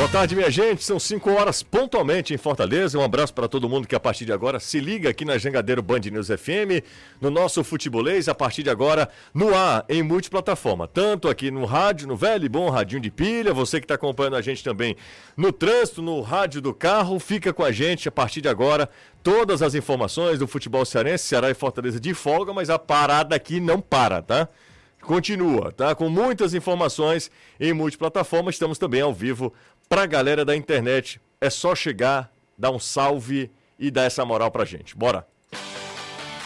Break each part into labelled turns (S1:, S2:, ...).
S1: Boa tarde, minha gente. São 5 horas pontualmente em Fortaleza. Um abraço para todo mundo que a partir de agora se liga aqui na Jangadeiro Band News FM, no nosso futebolês, a partir de agora no ar, em multiplataforma. Tanto aqui no rádio, no velho e bom radinho de pilha, você que está acompanhando a gente também no trânsito, no rádio do carro, fica com a gente a partir de agora. Todas as informações do futebol cearense, Ceará e Fortaleza de folga, mas a parada aqui não para, tá? Continua, tá? Com muitas informações em multiplataforma. Estamos também ao vivo Pra galera da internet, é só chegar, dar um salve e dar essa moral pra gente. Bora!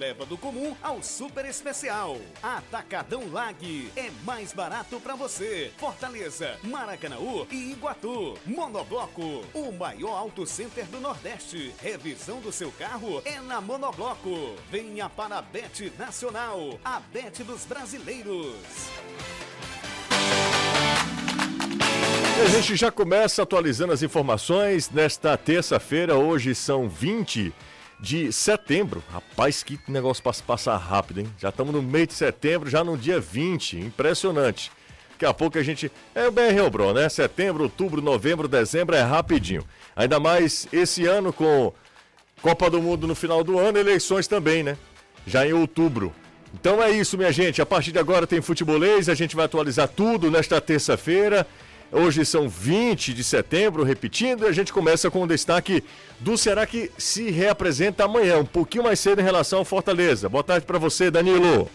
S2: leva do comum ao super especial. Atacadão Lag é mais barato para você. Fortaleza, Maracanaú e Iguatu. Monobloco, o maior auto center do Nordeste. Revisão do seu carro é na Monobloco. Venha para a Bet Nacional, a Bet dos brasileiros.
S1: A gente já começa atualizando as informações nesta terça-feira. Hoje são 20 de setembro. Rapaz, que negócio passa, passar rápido, hein? Já estamos no mês de setembro, já no dia 20. Impressionante. Daqui a pouco a gente. É o BR Obro, né? Setembro, outubro, novembro, dezembro é rapidinho. Ainda mais esse ano com Copa do Mundo no final do ano, eleições também, né? Já em outubro. Então é isso, minha gente. A partir de agora tem futebolês, a gente vai atualizar tudo nesta terça-feira. Hoje são 20 de setembro, repetindo, e a gente começa com o destaque do Ceará que se reapresenta amanhã, um pouquinho mais cedo em relação ao Fortaleza. Boa tarde para você, Danilo.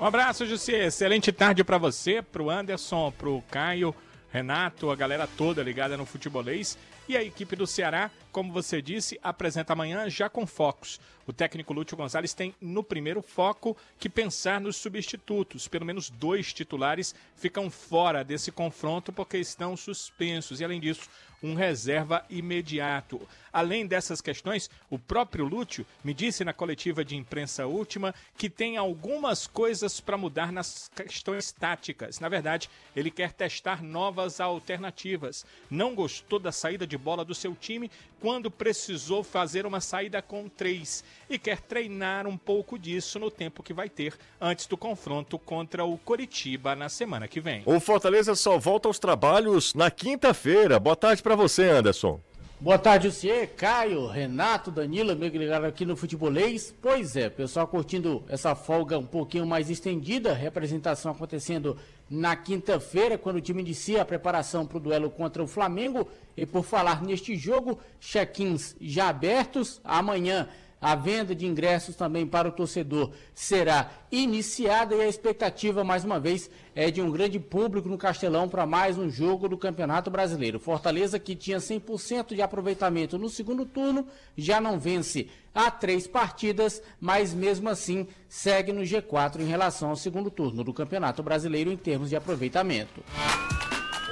S3: Um abraço, Jussi. Excelente tarde para você, para o Anderson, para o Caio, Renato, a galera toda ligada no futebolês. E a equipe do Ceará, como você disse, apresenta amanhã já com focos. O técnico Lúcio Gonzalez tem no primeiro foco que pensar nos substitutos. Pelo menos dois titulares ficam fora desse confronto porque estão suspensos. E além disso, um reserva imediato. Além dessas questões, o próprio Lúcio me disse na coletiva de imprensa última que tem algumas coisas para mudar nas questões táticas. Na verdade, ele quer testar novas alternativas. Não gostou da saída de bola do seu time quando precisou fazer uma saída com três e quer treinar um pouco disso no tempo que vai ter antes do confronto contra o Coritiba na semana que vem.
S1: O Fortaleza só volta aos trabalhos na quinta-feira. Boa tarde para você, Anderson.
S4: Boa tarde, você, Caio, Renato, Danilo, amigo ligado aqui no Futebolês. Pois é, pessoal curtindo essa folga um pouquinho mais estendida, representação acontecendo na quinta-feira, quando o time inicia a preparação para o duelo contra o Flamengo. E por falar neste jogo, check-ins já abertos. Amanhã a venda de ingressos também para o torcedor será iniciada e a expectativa, mais uma vez, é de um grande público no Castelão para mais um jogo do Campeonato Brasileiro. Fortaleza, que tinha 100% de aproveitamento no segundo turno, já não vence há três partidas, mas mesmo assim segue no G4 em relação ao segundo turno do Campeonato Brasileiro em termos de aproveitamento.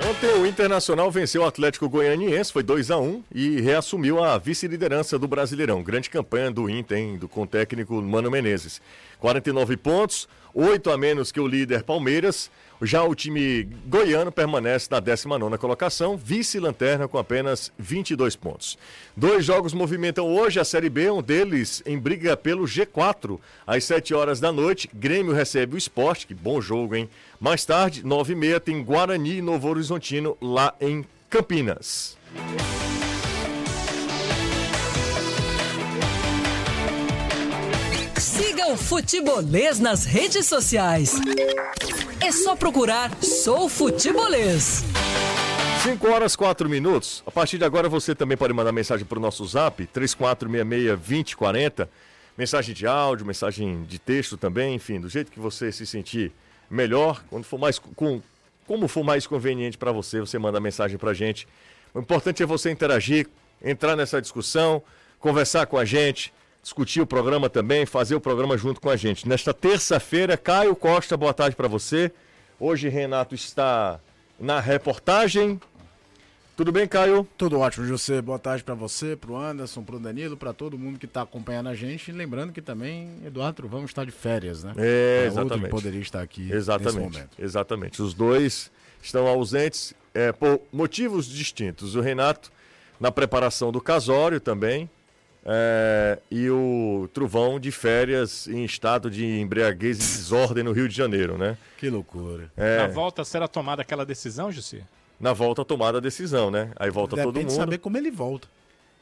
S1: Ontem o Internacional venceu o Atlético Goianiense, foi 2 a 1 e reassumiu a vice-liderança do Brasileirão. Grande campanha do Inter, hein, com o técnico Mano Menezes. 49 pontos, 8 a menos que o líder Palmeiras. Já o time goiano permanece na 19 colocação, vice-lanterna com apenas 22 pontos. Dois jogos movimentam hoje a Série B, um deles em briga pelo G4. Às 7 horas da noite, Grêmio recebe o esporte, que bom jogo, hein? Mais tarde, 9h30, tem Guarani e Novo Horizontino lá em Campinas.
S5: O Futebolês nas redes sociais. É só procurar Sou Futebolês.
S1: 5 horas 4 minutos. A partir de agora você também pode mandar mensagem para o nosso zap 3466-2040. Mensagem de áudio, mensagem de texto também, enfim, do jeito que você se sentir melhor, quando for mais com, como for mais conveniente para você, você manda mensagem para a gente. O importante é você interagir, entrar nessa discussão, conversar com a gente, discutir o programa também, fazer o programa junto com a gente. Nesta terça-feira, Caio Costa, boa tarde para você. Hoje Renato está na reportagem Tudo bem, Caio?
S6: Tudo ótimo, José. Boa tarde para você, pro Anderson, pro Danilo, para todo mundo que tá acompanhando a gente. E lembrando que também Eduardo Truvão está de férias, né?
S1: É,
S6: É
S1: exatamente.
S6: outro que poderia estar aqui nesse
S1: Exatamente.
S6: momento.
S1: Exatamente. Os dois estão ausentes é, por motivos distintos. O Renato na preparação do casório também. É, e o Truvão de férias em estado de embriaguez e desordem no Rio de Janeiro, né?
S6: Que loucura.
S1: É,
S3: Na volta será tomada aquela decisão, Jussi?
S1: na volta tomada a decisão, né? Aí volta todo
S6: Depende de
S1: mundo.
S6: saber como ele volta.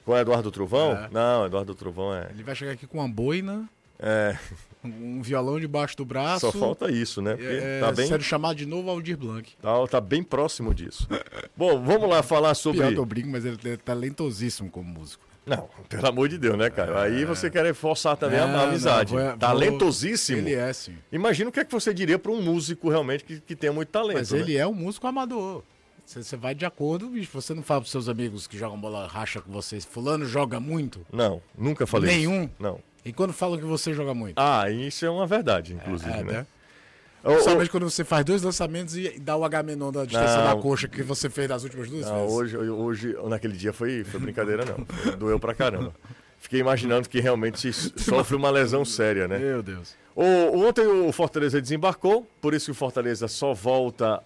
S1: Com o Eduardo Truvão?
S6: É.
S1: Não, Eduardo Truvão é.
S6: Ele vai chegar aqui com uma boina,
S1: é
S6: um violão debaixo do braço.
S1: só falta isso, né? Porque
S6: é,
S1: tá bem.
S6: sendo chamado de novo Aldir Blanc.
S1: Tá, tá bem próximo disso. Bom, vamos lá falar sobre.
S6: Pior que eu brinco, mas ele é talentosíssimo como músico.
S1: Não, pelo amor de Deus, né, cara? Aí você quer forçar também a-
S6: Não,
S1: a amizade.
S6: não, vou-
S1: Talentosíssimo.
S6: Ele é, sim.
S1: Imagina o que é que você diria para um músico realmente que, que tenha muito talento.
S6: Mas
S1: né?
S6: ele é um músico amador. Você, você vai de acordo, bicho. Você não fala pros seus amigos que jogam bola racha com vocês. Fulano joga muito.
S1: Não, nunca falei
S6: Nenhum?
S1: isso. Não.
S6: E quando falam que você joga muito?
S1: Ah, isso é uma verdade, inclusive,
S6: É,
S1: né?
S6: né? Principalmente quando você faz dois lançamentos e dá o H-menon da distância
S1: Não.
S6: da coxa que você fez das últimas duas
S1: não,
S6: vezes.
S1: hoje, hoje, naquele dia foi, foi brincadeira, não. Doeu pra caramba. Fiquei imaginando que realmente sofre uma lesão séria, né?
S6: Meu Deus.
S1: O, ontem o Fortaleza desembarcou, por isso que o Fortaleza só volta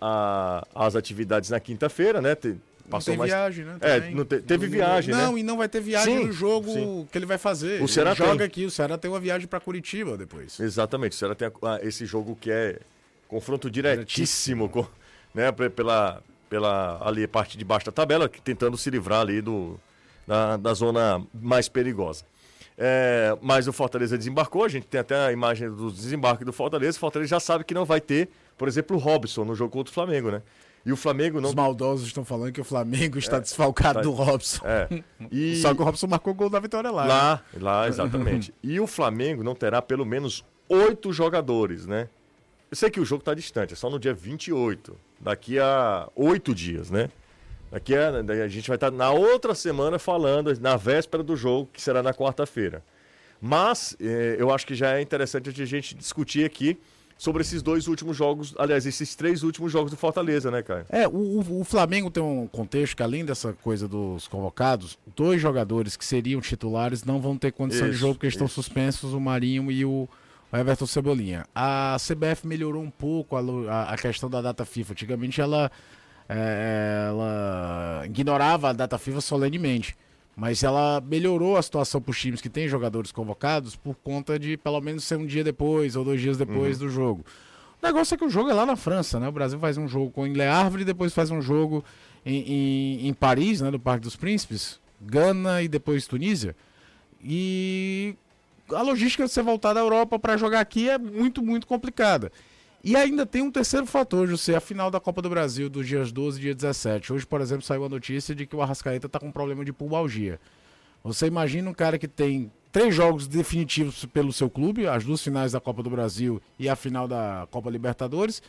S1: às atividades na quinta-feira, né? Te-
S6: Não
S1: passou
S6: tem
S1: mais.
S6: viagem, né?
S1: É, não te- teve viagem, né?
S6: Não, e não vai ter viagem
S1: Sim,
S6: no jogo
S1: sim.
S6: que ele vai fazer.
S1: O Ceará
S6: joga aqui, o Ceará tem uma viagem pra Curitiba depois.
S1: Exatamente. O Ceará tem a- esse jogo que é confronto diretíssimo, com, né? pe- Pela, pela ali parte de baixo da tabela, que tentando se livrar ali do, da, da zona mais perigosa. É, mas o Fortaleza desembarcou, a gente tem até a imagem do desembarque do Fortaleza. O Fortaleza já sabe que não vai ter, por exemplo, o Robson no jogo contra o Flamengo, né? E o Flamengo não.
S6: Os maldosos estão falando que o Flamengo está desfalcado
S1: tá-
S6: do Robson.
S1: É. E...
S6: Só que o Robson marcou o gol da vitória lá. né?
S1: Lá, lá, exatamente. e o Flamengo não terá pelo menos oito jogadores, né? Eu sei que o jogo está distante, é só no dia 28, daqui a oito dias, né? Daqui a, a gente vai estar na outra semana falando, na véspera do jogo, que será na quarta-feira. Mas eh, eu acho que já é interessante a gente discutir aqui sobre esses dois últimos jogos, aliás, esses três últimos jogos do Fortaleza, né, Caio?
S6: É, o, o- Flamengo tem um contexto que, além dessa coisa dos convocados, dois jogadores que seriam titulares não vão ter condição de
S1: Isso,
S6: jogo porque estão
S1: isso.
S6: suspensos, o Marinho e o Everton Cebolinha. A CBF melhorou um pouco a- a questão da data FIFA. Antigamente ela, é, ela ignorava a data FIFA solenemente. Mas ela melhorou a situação para os times que têm jogadores convocados por conta de pelo menos ser um dia depois ou dois dias depois do jogo. O negócio é que o jogo é lá na França, né? O Brasil faz um jogo com Le Havre e depois faz um jogo em, em, em Paris, né? No Parque dos Príncipes, Gana e depois Tunísia. E a logística de você voltar da Europa para jogar aqui é muito, muito complicada. E ainda tem um terceiro fator, José, a final da Copa do Brasil dos dias 12 e dia 17. Hoje, por exemplo, saiu a notícia de que o Arrascaeta está com problema de pubalgia. Você imagina um cara que tem três jogos definitivos pelo seu clube, as duas finais da Copa do Brasil e a final da Copa Libertadores,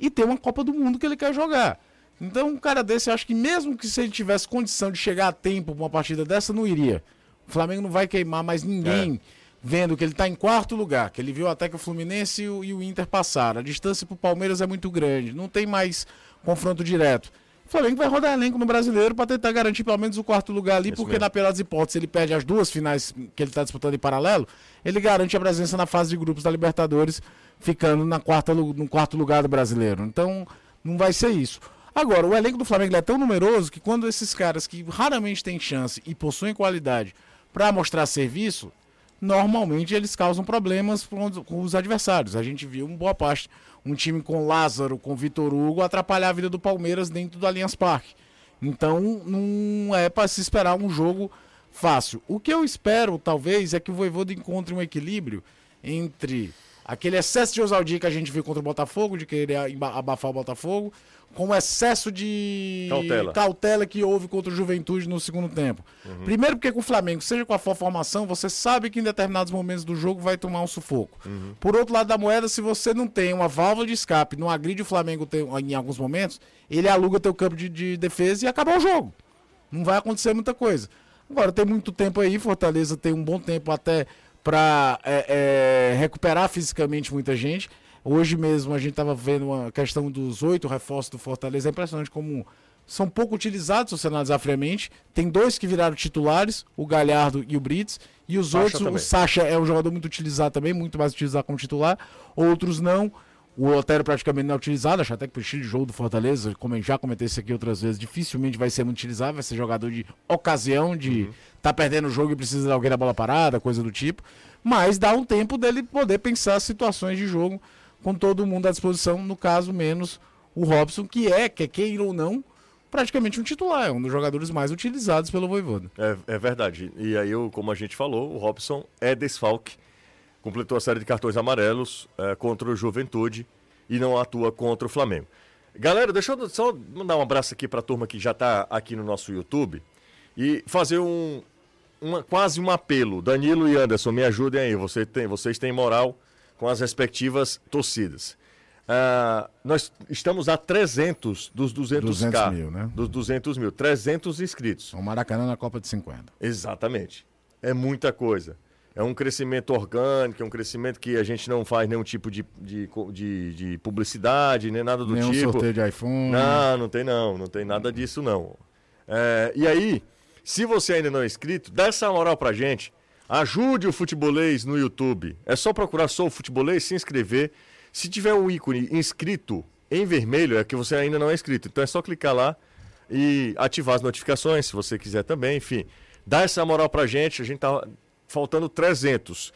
S6: e tem uma Copa do Mundo que ele quer jogar. Então, um cara desse, acho que mesmo que se ele tivesse condição de chegar a tempo para uma partida dessa, não iria. O Flamengo não vai queimar mais ninguém vendo que ele está em quarto lugar, que ele viu até que o Fluminense e o, e o Inter passaram. A distância para o Palmeiras é muito grande, não tem mais confronto direto. O Flamengo vai rodar elenco no brasileiro para tentar garantir pelo menos o quarto lugar ali,
S1: Isso
S6: porque
S1: mesmo.
S6: na pior das hipóteses ele perde as duas finais que ele está disputando em paralelo, ele garante a presença na fase de grupos da Libertadores, ficando na quarta, no quarto lugar do brasileiro. Então, não vai ser isso. Agora, o elenco do Flamengo é tão numeroso que quando esses caras que raramente têm chance e possuem qualidade para mostrar serviço, normalmente eles causam problemas com os- adversários. A gente viu uma boa parte, um time com Lázaro, com Vitor Hugo, atrapalhar a vida do Palmeiras dentro do Allianz Parque. Então, não é para se esperar um jogo fácil. O que eu espero, talvez, é que o Voivoda encontre um equilíbrio entre aquele excesso de ousadia que a gente viu contra o Botafogo, de querer abafar o Botafogo, com o excesso de
S1: Cautela.
S6: cautela que houve contra o Juventude no segundo tempo. Primeiro porque com o Flamengo, seja com a for- formação, você sabe que em determinados momentos do jogo vai tomar um sufoco. Por outro lado da moeda, se você não tem uma válvula de escape, não agride o Flamengo tem- em alguns momentos, ele aluga teu campo de, de defesa e acabou o jogo. Não vai acontecer muita coisa. Agora, tem muito tempo aí, Fortaleza tem um bom tempo até para recuperar fisicamente muita gente. Hoje mesmo a gente estava vendo uma questão dos oito reforços do Fortaleza. É impressionante como são pouco utilizados, se você analisar friamente. Tem dois que viraram titulares, o Galhardo e o Brits. E os
S1: Sacha
S6: outros,
S1: também.
S6: o Sacha é um jogador muito utilizado também, muito mais utilizado como titular. Outros não. O Otero praticamente não é utilizado, acho até que pro estilo de jogo do Fortaleza, como eu já comentei isso aqui outras vezes, dificilmente vai ser muito utilizado, vai ser jogador de ocasião, de
S1: Uhum.
S6: tá perdendo o jogo e precisa de alguém na bola parada, coisa do tipo. Mas dá um tempo dele poder pensar situações de jogo com todo mundo à disposição, no caso, menos o Robson, que é, quer queira ou não, praticamente um titular, é um dos jogadores mais utilizados pelo Voivoda.
S1: É, é verdade. E aí, como a gente falou, o Robson é desfalque. Completou a série de cartões amarelos é, contra o Juventude e não atua contra o Flamengo. Galera, deixa eu só mandar um abraço aqui para a turma que já está aqui no nosso YouTube e fazer um uma- quase um apelo. Danilo e Anderson, me ajudem aí. Você tem, vocês têm moral com as respectivas torcidas. Ah, nós estamos a 300 dos 200,
S6: 200
S1: k
S6: mil, né?
S1: Dos 200 mil. 300 inscritos.
S6: O Maracanã na Copa de 50.
S1: Exatamente. É muita coisa. É um crescimento orgânico, é um crescimento que a gente não faz nenhum tipo de, de, de- de publicidade, nem nada do
S6: Nenhum
S1: tipo.
S6: sorteio de iPhone.
S1: Não, não tem não, não tem nada disso não. É, e aí, se você ainda não é inscrito, dá essa moral pra gente. Ajude o Futebolês no YouTube. É só procurar Sou Futebolês, se inscrever. Se tiver o ícone inscrito em vermelho, é que você ainda não é inscrito. Então é só clicar lá e ativar as notificações, se você quiser também. Enfim, dá essa moral pra gente. A gente tá faltando 300.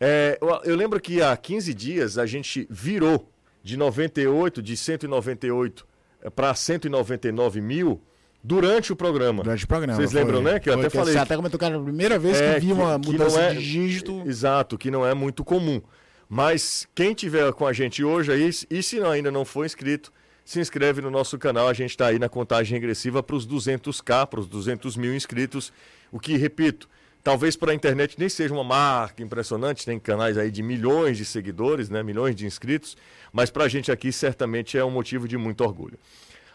S1: É, eu, eu lembro que há 15 dias a gente virou de 98, de 198 para 199 mil durante o programa.
S6: Durante o programa.
S1: Vocês
S6: foi.
S1: lembram, né? Que eu até falei.
S6: Você
S1: que-
S6: até comentou que era a primeira vez
S1: é,
S6: que vi uma
S1: que
S6: mudança
S1: não é-
S6: de dígito.
S1: Exato, que não é muito comum. Mas quem tiver com a gente hoje aí, e se ainda não for inscrito, se inscreve no nosso canal. A gente está aí na contagem regressiva para os 200k, para os 200 mil inscritos. O que, repito, talvez para a internet nem seja uma marca impressionante, tem canais aí de milhões de seguidores, né, milhões de inscritos, mas para a gente aqui certamente é um motivo de muito orgulho.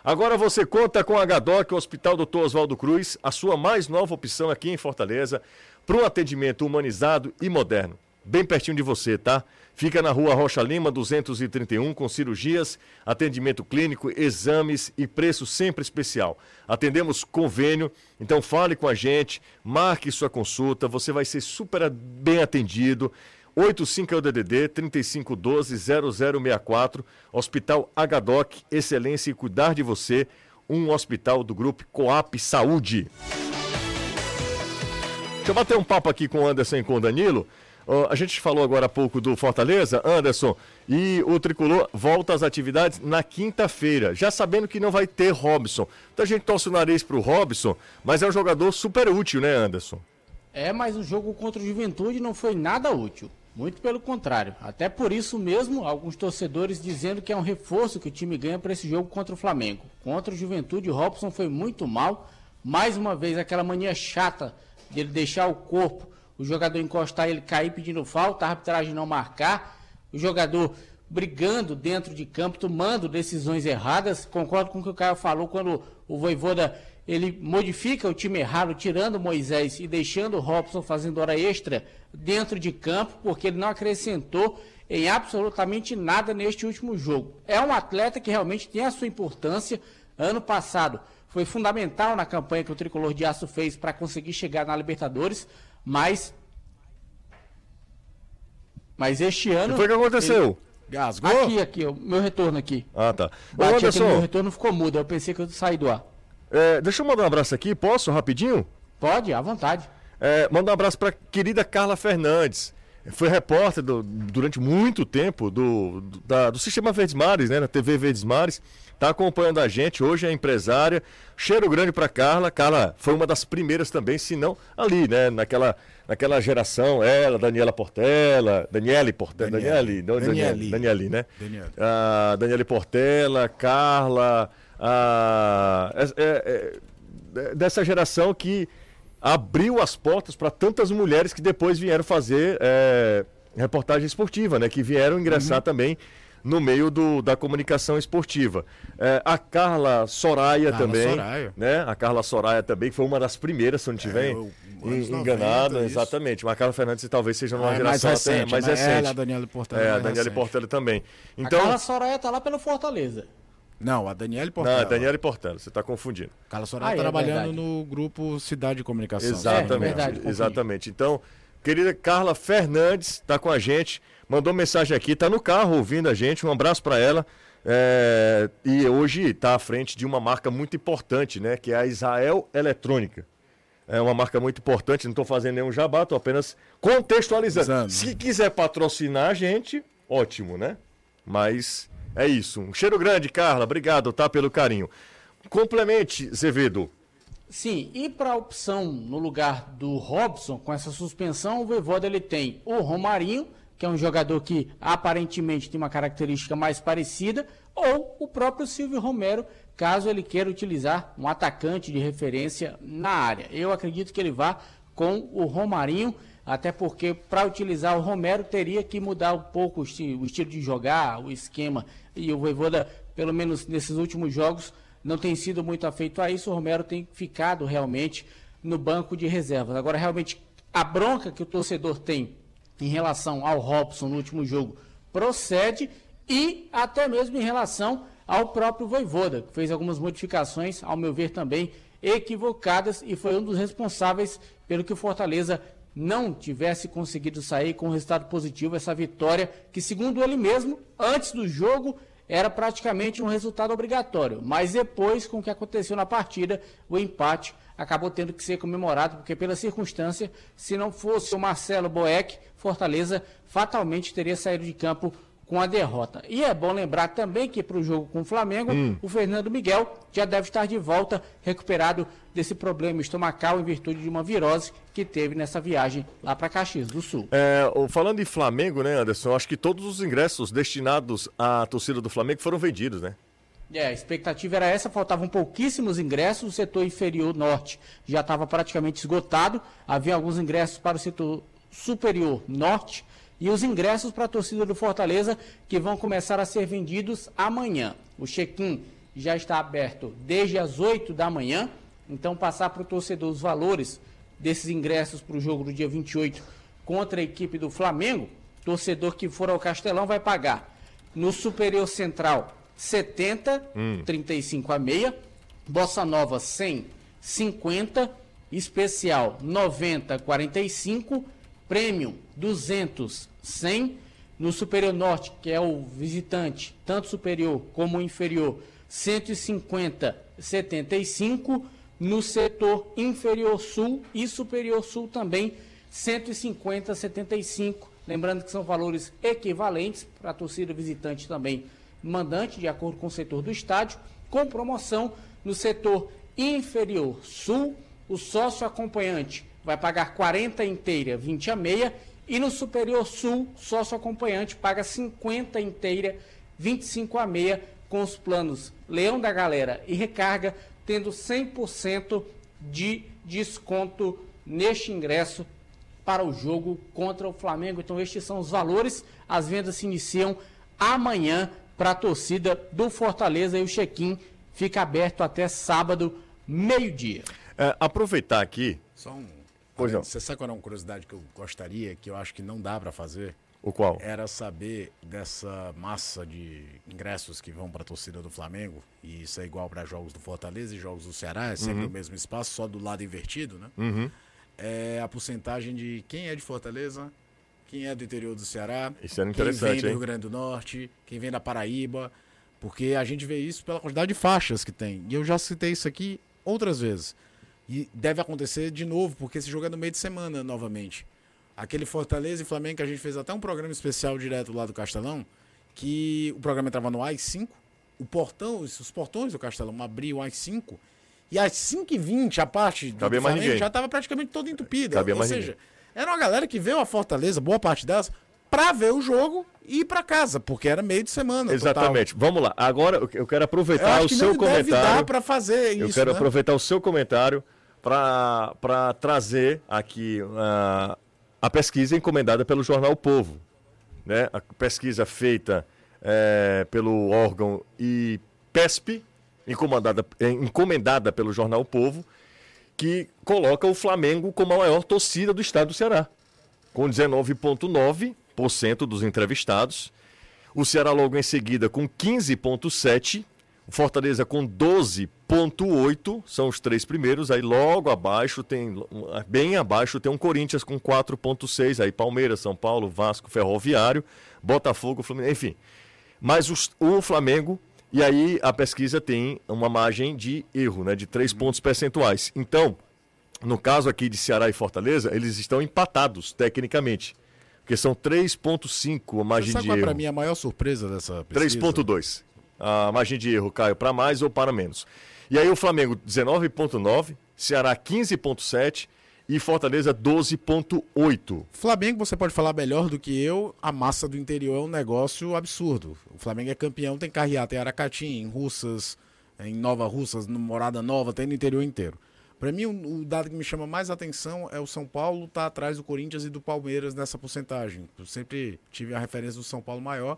S1: Agora você conta com a HDOC, o Hospital Dr. Oswaldo Cruz, a sua mais nova opção aqui em Fortaleza, para um atendimento humanizado e moderno. Bem pertinho de você, tá? Fica na rua Rocha Lima, 231, com cirurgias, atendimento clínico, exames e preço sempre especial. Atendemos convênio, então fale com a gente, marque sua consulta, você vai ser super bem atendido. 85 é o DDD 3512-0064, Hospital HDOC, excelência e cuidar de você, um hospital do grupo Coap Saúde. Deixa eu bater um papo aqui com o Anderson e com o Danilo. Ó, a gente falou agora há pouco do Fortaleza, Anderson, e o Tricolor volta às atividades na quinta-feira, já sabendo que não vai ter Robson. Então a gente torce o nariz pro Robson, mas é um jogador super útil, né, Anderson?
S4: É, mas o jogo contra o Juventude não foi nada útil. Muito pelo contrário. Até por isso mesmo, alguns torcedores dizendo que é um reforço que o time ganha para esse jogo contra o Flamengo. Contra o Juventude, o Robson foi muito mal. Mais uma vez, aquela mania chata dele deixar o corpo, o jogador encostar ele cair pedindo falta, a arbitragem não marcar, o jogador brigando dentro de campo, tomando decisões erradas. Concordo com o que o Caio falou quando o Voivoda ele modifica o time errado, tirando o Moisés e deixando o Robson fazendo hora extra dentro de campo, porque ele não acrescentou em absolutamente nada neste último jogo. É um atleta que realmente tem a sua importância. Ano passado foi fundamental na campanha que o Tricolor de Aço fez para conseguir chegar na Libertadores, mas mas este
S1: O
S4: ano
S1: que foi que aconteceu?
S6: Gasgou?
S4: Aqui, aqui, o meu retorno aqui.
S1: Ah, tá. Ô,
S4: Bati aqui no meu retorno, ficou mudo. Eu pensei que eu saí do ar.
S1: É, deixa eu mandar um abraço aqui, posso, rapidinho?
S4: Pode, à vontade.
S1: É, mandar um abraço para querida Carla Fernandes. Foi repórter do- durante muito tempo do, do, da- do Sistema Verdes Mares, né, na TV Verdes Mares. Está acompanhando a gente, hoje é empresária. Cheiro grande para Carla. Carla foi uma das primeiras também, se não ali, né, naquela, naquela geração. Ela, Daniela Portela, Daniele Portela, Daniele,
S6: Daniele.
S1: não, Daniele,
S6: Daniele.
S1: Daniele, né?
S6: Daniele.
S1: a Daniele Portela, Carla, a, é- é- é- dessa geração que abriu as portas para tantas mulheres que depois vieram fazer é, reportagem esportiva, né? Que vieram ingressar também no meio do, da comunicação esportiva. É, a Carla Soraya
S6: Carla
S1: também,
S6: Soraya.
S1: né? A Carla Soraya também que foi uma das primeiras, se não estiver
S6: É,
S1: en-
S6: o-
S1: en-
S6: anos 90,
S1: enganado, exatamente. Mas a Carla Fernandes talvez seja uma
S6: Ah, é mais
S1: geração
S6: recente,
S1: até mais
S6: né?
S1: recente.
S6: Ela, a Daniela Portela
S1: É,
S6: é
S1: a
S6: mais
S1: Daniele
S6: recente.
S1: Portela também.
S4: a
S1: Então,
S4: Carla Soraya tá lá pelo Fortaleza.
S6: Não, a Daniele
S1: Não,
S6: Portela.
S1: a Daniele Portela, você está confundindo.
S6: Carla Soraya
S4: Ah, é
S6: trabalhando
S4: verdade.
S6: no grupo Cidade de Comunicação.
S1: Exatamente,
S4: verdade, confundi.
S1: exatamente. Então, querida Carla Fernandes está com a gente, mandou mensagem aqui, está no carro ouvindo a gente, um abraço para ela. É, e hoje está à frente de uma marca muito importante, né? Que é a Israel Eletrônica. É uma marca muito importante, não estou fazendo nenhum jabá, estou apenas contextualizando.
S6: Exato.
S1: Se quiser patrocinar a gente, ótimo, né? Mas é isso. Um cheiro grande, Carla. Obrigado, tá? Pelo carinho. Complemente, Zevedo.
S4: Sim, e para a opção no lugar do Robson, com essa suspensão, o Voivoda ele tem o Romarinho, que é um jogador que aparentemente tem uma característica mais parecida, ou o próprio Silvio Romero, caso ele queira utilizar um atacante de referência na área. Eu acredito que ele vá com o Romarinho, até porque para utilizar o Romero teria que mudar um pouco o, esti- o estilo de jogar, o esquema, e o Voivoda, pelo menos nesses últimos jogos, não tem sido muito afeito a isso. O Romero tem ficado realmente no banco de reservas. Agora, realmente, a bronca que o torcedor tem em relação ao Robson no último jogo procede e até mesmo em relação ao próprio Voivoda, que fez algumas modificações, ao meu ver também equivocadas e foi um dos responsáveis pelo que o Fortaleza não tivesse conseguido sair com um resultado positivo, essa vitória que, segundo ele mesmo, antes do jogo era praticamente um resultado obrigatório. Mas depois, com o que aconteceu na partida, o empate acabou tendo que ser comemorado, porque pela circunstância, se não fosse o Marcelo Boeck, Fortaleza fatalmente teria saído de campo com a derrota. E é bom lembrar também que para o jogo com o Flamengo, o Fernando Miguel já deve estar de volta, recuperado desse problema estomacal em virtude de uma virose que teve nessa viagem lá para Caxias do Sul.
S1: É, falando em Flamengo, né, Anderson? Acho que todos os ingressos destinados à torcida do Flamengo foram vendidos, né?
S4: É, a expectativa era essa, faltavam pouquíssimos ingressos, o setor inferior norte já estava praticamente esgotado, havia alguns ingressos para o setor superior norte e os ingressos para a torcida do Fortaleza que vão começar a ser vendidos amanhã. O check-in já está aberto desde as 8 da manhã, então passar para o torcedor os valores desses ingressos para o jogo do dia 28 contra a equipe do Flamengo, torcedor que for ao Castelão vai pagar no Superior Central 70, 35 a meia, Bossa Nova 100, 50, Especial 90, 45, Premium 200, 100, no Superior Norte, que é o visitante, tanto superior como inferior, 150, 75, no setor inferior sul e superior sul também 150, 75. Lembrando que são valores equivalentes para a torcida visitante também mandante, de acordo com o setor do estádio, com promoção no setor inferior sul, o sócio acompanhante vai pagar 40 inteira, 20 a meia, e no superior sul, sócio acompanhante paga 50 inteira, 25 a meia, com os planos Leão da Galera e Recarga, tendo 100% de desconto neste ingresso para o jogo contra o Flamengo. Então, estes são os valores. As vendas se iniciam amanhã para a torcida do Fortaleza e o check-in fica aberto até sábado, meio-dia.
S1: É, aproveitar aqui,
S6: Só um.
S1: Pois não.
S6: Você sabe qual é uma curiosidade que eu gostaria, que eu acho que não dá pra fazer?
S1: o qual?
S6: Era saber dessa massa de ingressos que vão pra torcida do Flamengo, e isso é igual para jogos do Fortaleza e jogos do Ceará, é sempre
S1: Uhum.
S6: o mesmo espaço, só do lado invertido, né? É a porcentagem de quem é de Fortaleza, quem é do interior do Ceará,
S1: Isso era
S6: quem
S1: interessante,
S6: vem do? Rio Grande do Norte, quem vem da Paraíba, porque a gente vê isso pela quantidade de faixas que tem. E eu já citei isso aqui outras vezes. E deve acontecer de novo, porque esse jogo é no meio de semana novamente. Aquele Fortaleza e Flamengo que a gente fez até um programa especial direto lá do Castelão, que o programa entrava no AIS 5, o portão, os portões do Castelão abriam às 5, e às 5h20 a parte do
S1: Cabia
S6: Flamengo já estava praticamente toda entupida.
S1: Cabia
S6: Ou seja,
S1: ninguém.
S6: era uma galera que veio a Fortaleza, boa parte delas, pra ver o jogo e ir pra casa, porque era meio de semana.
S1: Exatamente. Vamos lá. Agora eu- eu quero
S6: Total. Eu
S1: aproveitar
S6: acho
S1: o seu
S6: deve
S1: comentário.
S6: dar pra fazer isso.
S1: Eu quero
S6: né?
S1: aproveitar o seu comentário para trazer aqui ah, a pesquisa encomendada pelo jornal O Povo. Né? A pesquisa feita eh, pelo órgão IPESP, encomendada, eh, encomendada pelo jornal O Povo, que coloca o Flamengo como a maior torcida do estado do Ceará, com 19,9% dos entrevistados. O Ceará logo em seguida com 15,7%, O Fortaleza com 12,8 são os três primeiros. Aí logo abaixo tem, bem abaixo, tem um Corinthians com 4,6. Aí Palmeiras, São Paulo, Vasco, Ferroviário, Botafogo, Fluminense, enfim. Mas os, o Flamengo, e aí a pesquisa tem uma margem de erro, né? De 3 pontos percentuais. Então, no caso aqui de Ceará e Fortaleza, eles estão empatados tecnicamente. Porque são 3,5 a margem
S6: Sabe
S1: de
S6: qual é
S1: erro.
S6: para mim a maior surpresa dessa pesquisa?
S1: 3,2. A margem de erro, Caio, para mais ou para menos. E aí o Flamengo 19,9, Ceará 15,7 e Fortaleza 12,8.
S6: Flamengo, você pode falar melhor do que eu, a massa do interior é um negócio absurdo. O Flamengo é campeão, tem carreata em Aracati, em Russas, em Nova Russas, no Morada Nova, tem no interior inteiro. Para mim, o, dado que me chama mais atenção é o São Paulo tá atrás do Corinthians e do Palmeiras nessa porcentagem. Eu sempre tive a referência do São Paulo maior.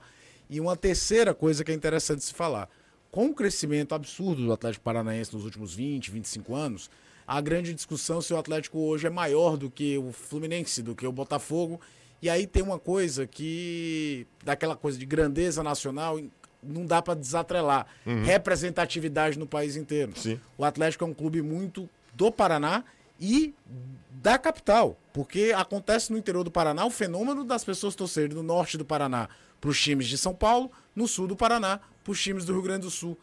S6: E uma terceira coisa que é interessante se falar. Com o crescimento absurdo do Atlético Paranaense nos últimos 20, 25 anos, a grande discussão se o Atlético hoje é maior do que o Fluminense, do que o Botafogo. E aí tem uma coisa que, daquela coisa de grandeza nacional, não dá para desatrelar. Uhum. Representatividade no país inteiro.
S1: Sim.
S6: O Atlético é um clube muito do Paraná e da capital, porque acontece no interior do Paraná o fenômeno das pessoas torcerem do norte do Paraná para os times de São Paulo, no sul do Paraná para os times do Rio Grande do Sul.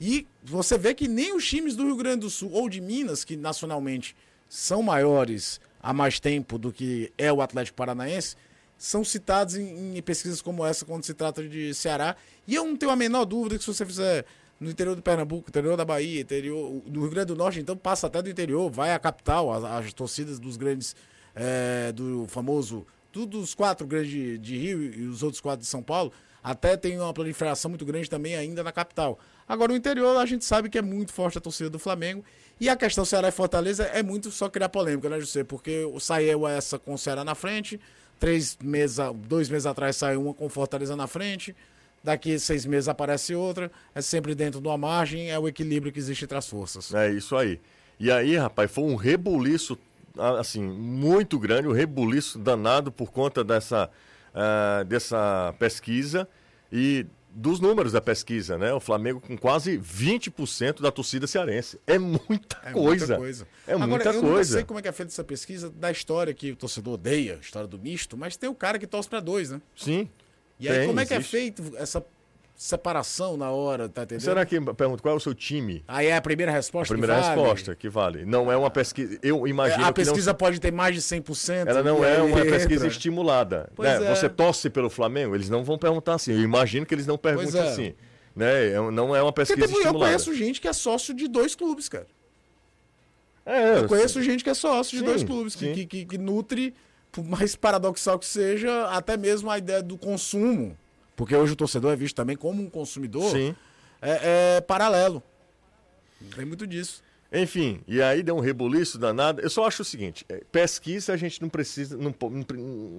S6: E você vê que nem os times do Rio Grande do Sul ou de Minas, que nacionalmente são maiores há mais tempo do que é o Atlético Paranaense, são citados em, em pesquisas como essa quando se trata de Ceará. E eu não tenho a menor dúvida que se você fizer no interior do Pernambuco, interior da Bahia, interior do Rio Grande do Norte, então passa até do interior, vai à capital, as, as torcidas dos grandes, é, do famoso, do, dos quatro grandes de, Rio e os outros quatro de São Paulo, até tem uma proliferação muito grande também ainda na capital. Agora, o interior a gente sabe que é muito forte a torcida do Flamengo, e a questão Ceará e Fortaleza é muito só criar polêmica, né, José? Porque saiu essa com o Ceará na frente, três meses, dois meses atrás saiu uma com Fortaleza na frente, daqui seis meses aparece outra, é sempre dentro de uma margem, é o equilíbrio que existe entre as forças.
S1: É isso aí. E aí, rapaz, foi um rebuliço, assim, muito grande, um rebuliço danado por conta dessa, uh, dessa pesquisa e dos números da pesquisa, né? O Flamengo com quase 20% da torcida cearense. É muita
S6: é
S1: coisa.
S6: Muita coisa.
S1: É
S6: Agora,
S1: muita
S6: eu
S1: coisa. Eu
S6: não sei como é que é feita essa pesquisa da história que o torcedor odeia, história do misto, mas tem o cara que torce para dois, né?
S1: Sim.
S6: E aí, Tem, como é que existe. é feito essa separação na hora, tá entendendo?
S1: Será que pergunta qual é o seu time?
S6: Aí é a primeira resposta
S1: a primeira
S6: que
S1: vale? resposta que vale. Não é uma pesquisa. Eu imagino.
S6: É,
S1: a
S6: pesquisa
S1: não...
S6: pode ter mais de 100%.
S1: Ela não é uma entra. pesquisa estimulada. Né?
S6: É.
S1: Você torce pelo Flamengo? Eles não vão perguntar assim. Eu imagino que eles não perguntem é. assim. Né? Não é uma pesquisa
S6: Porque,
S1: estimulada.
S6: Eu conheço gente que é sócio de dois clubes, cara.
S1: É,
S6: eu conheço sim. gente que é sócio de sim, dois clubes, que, que, que, que nutre, por mais paradoxal que seja, até mesmo a ideia do consumo porque hoje o torcedor é visto também como um consumidor. É, é paralelo. Tem muito disso.
S1: Enfim, e aí deu um rebuliço danado. Eu só acho o seguinte: pesquisa a gente não precisa, não, não,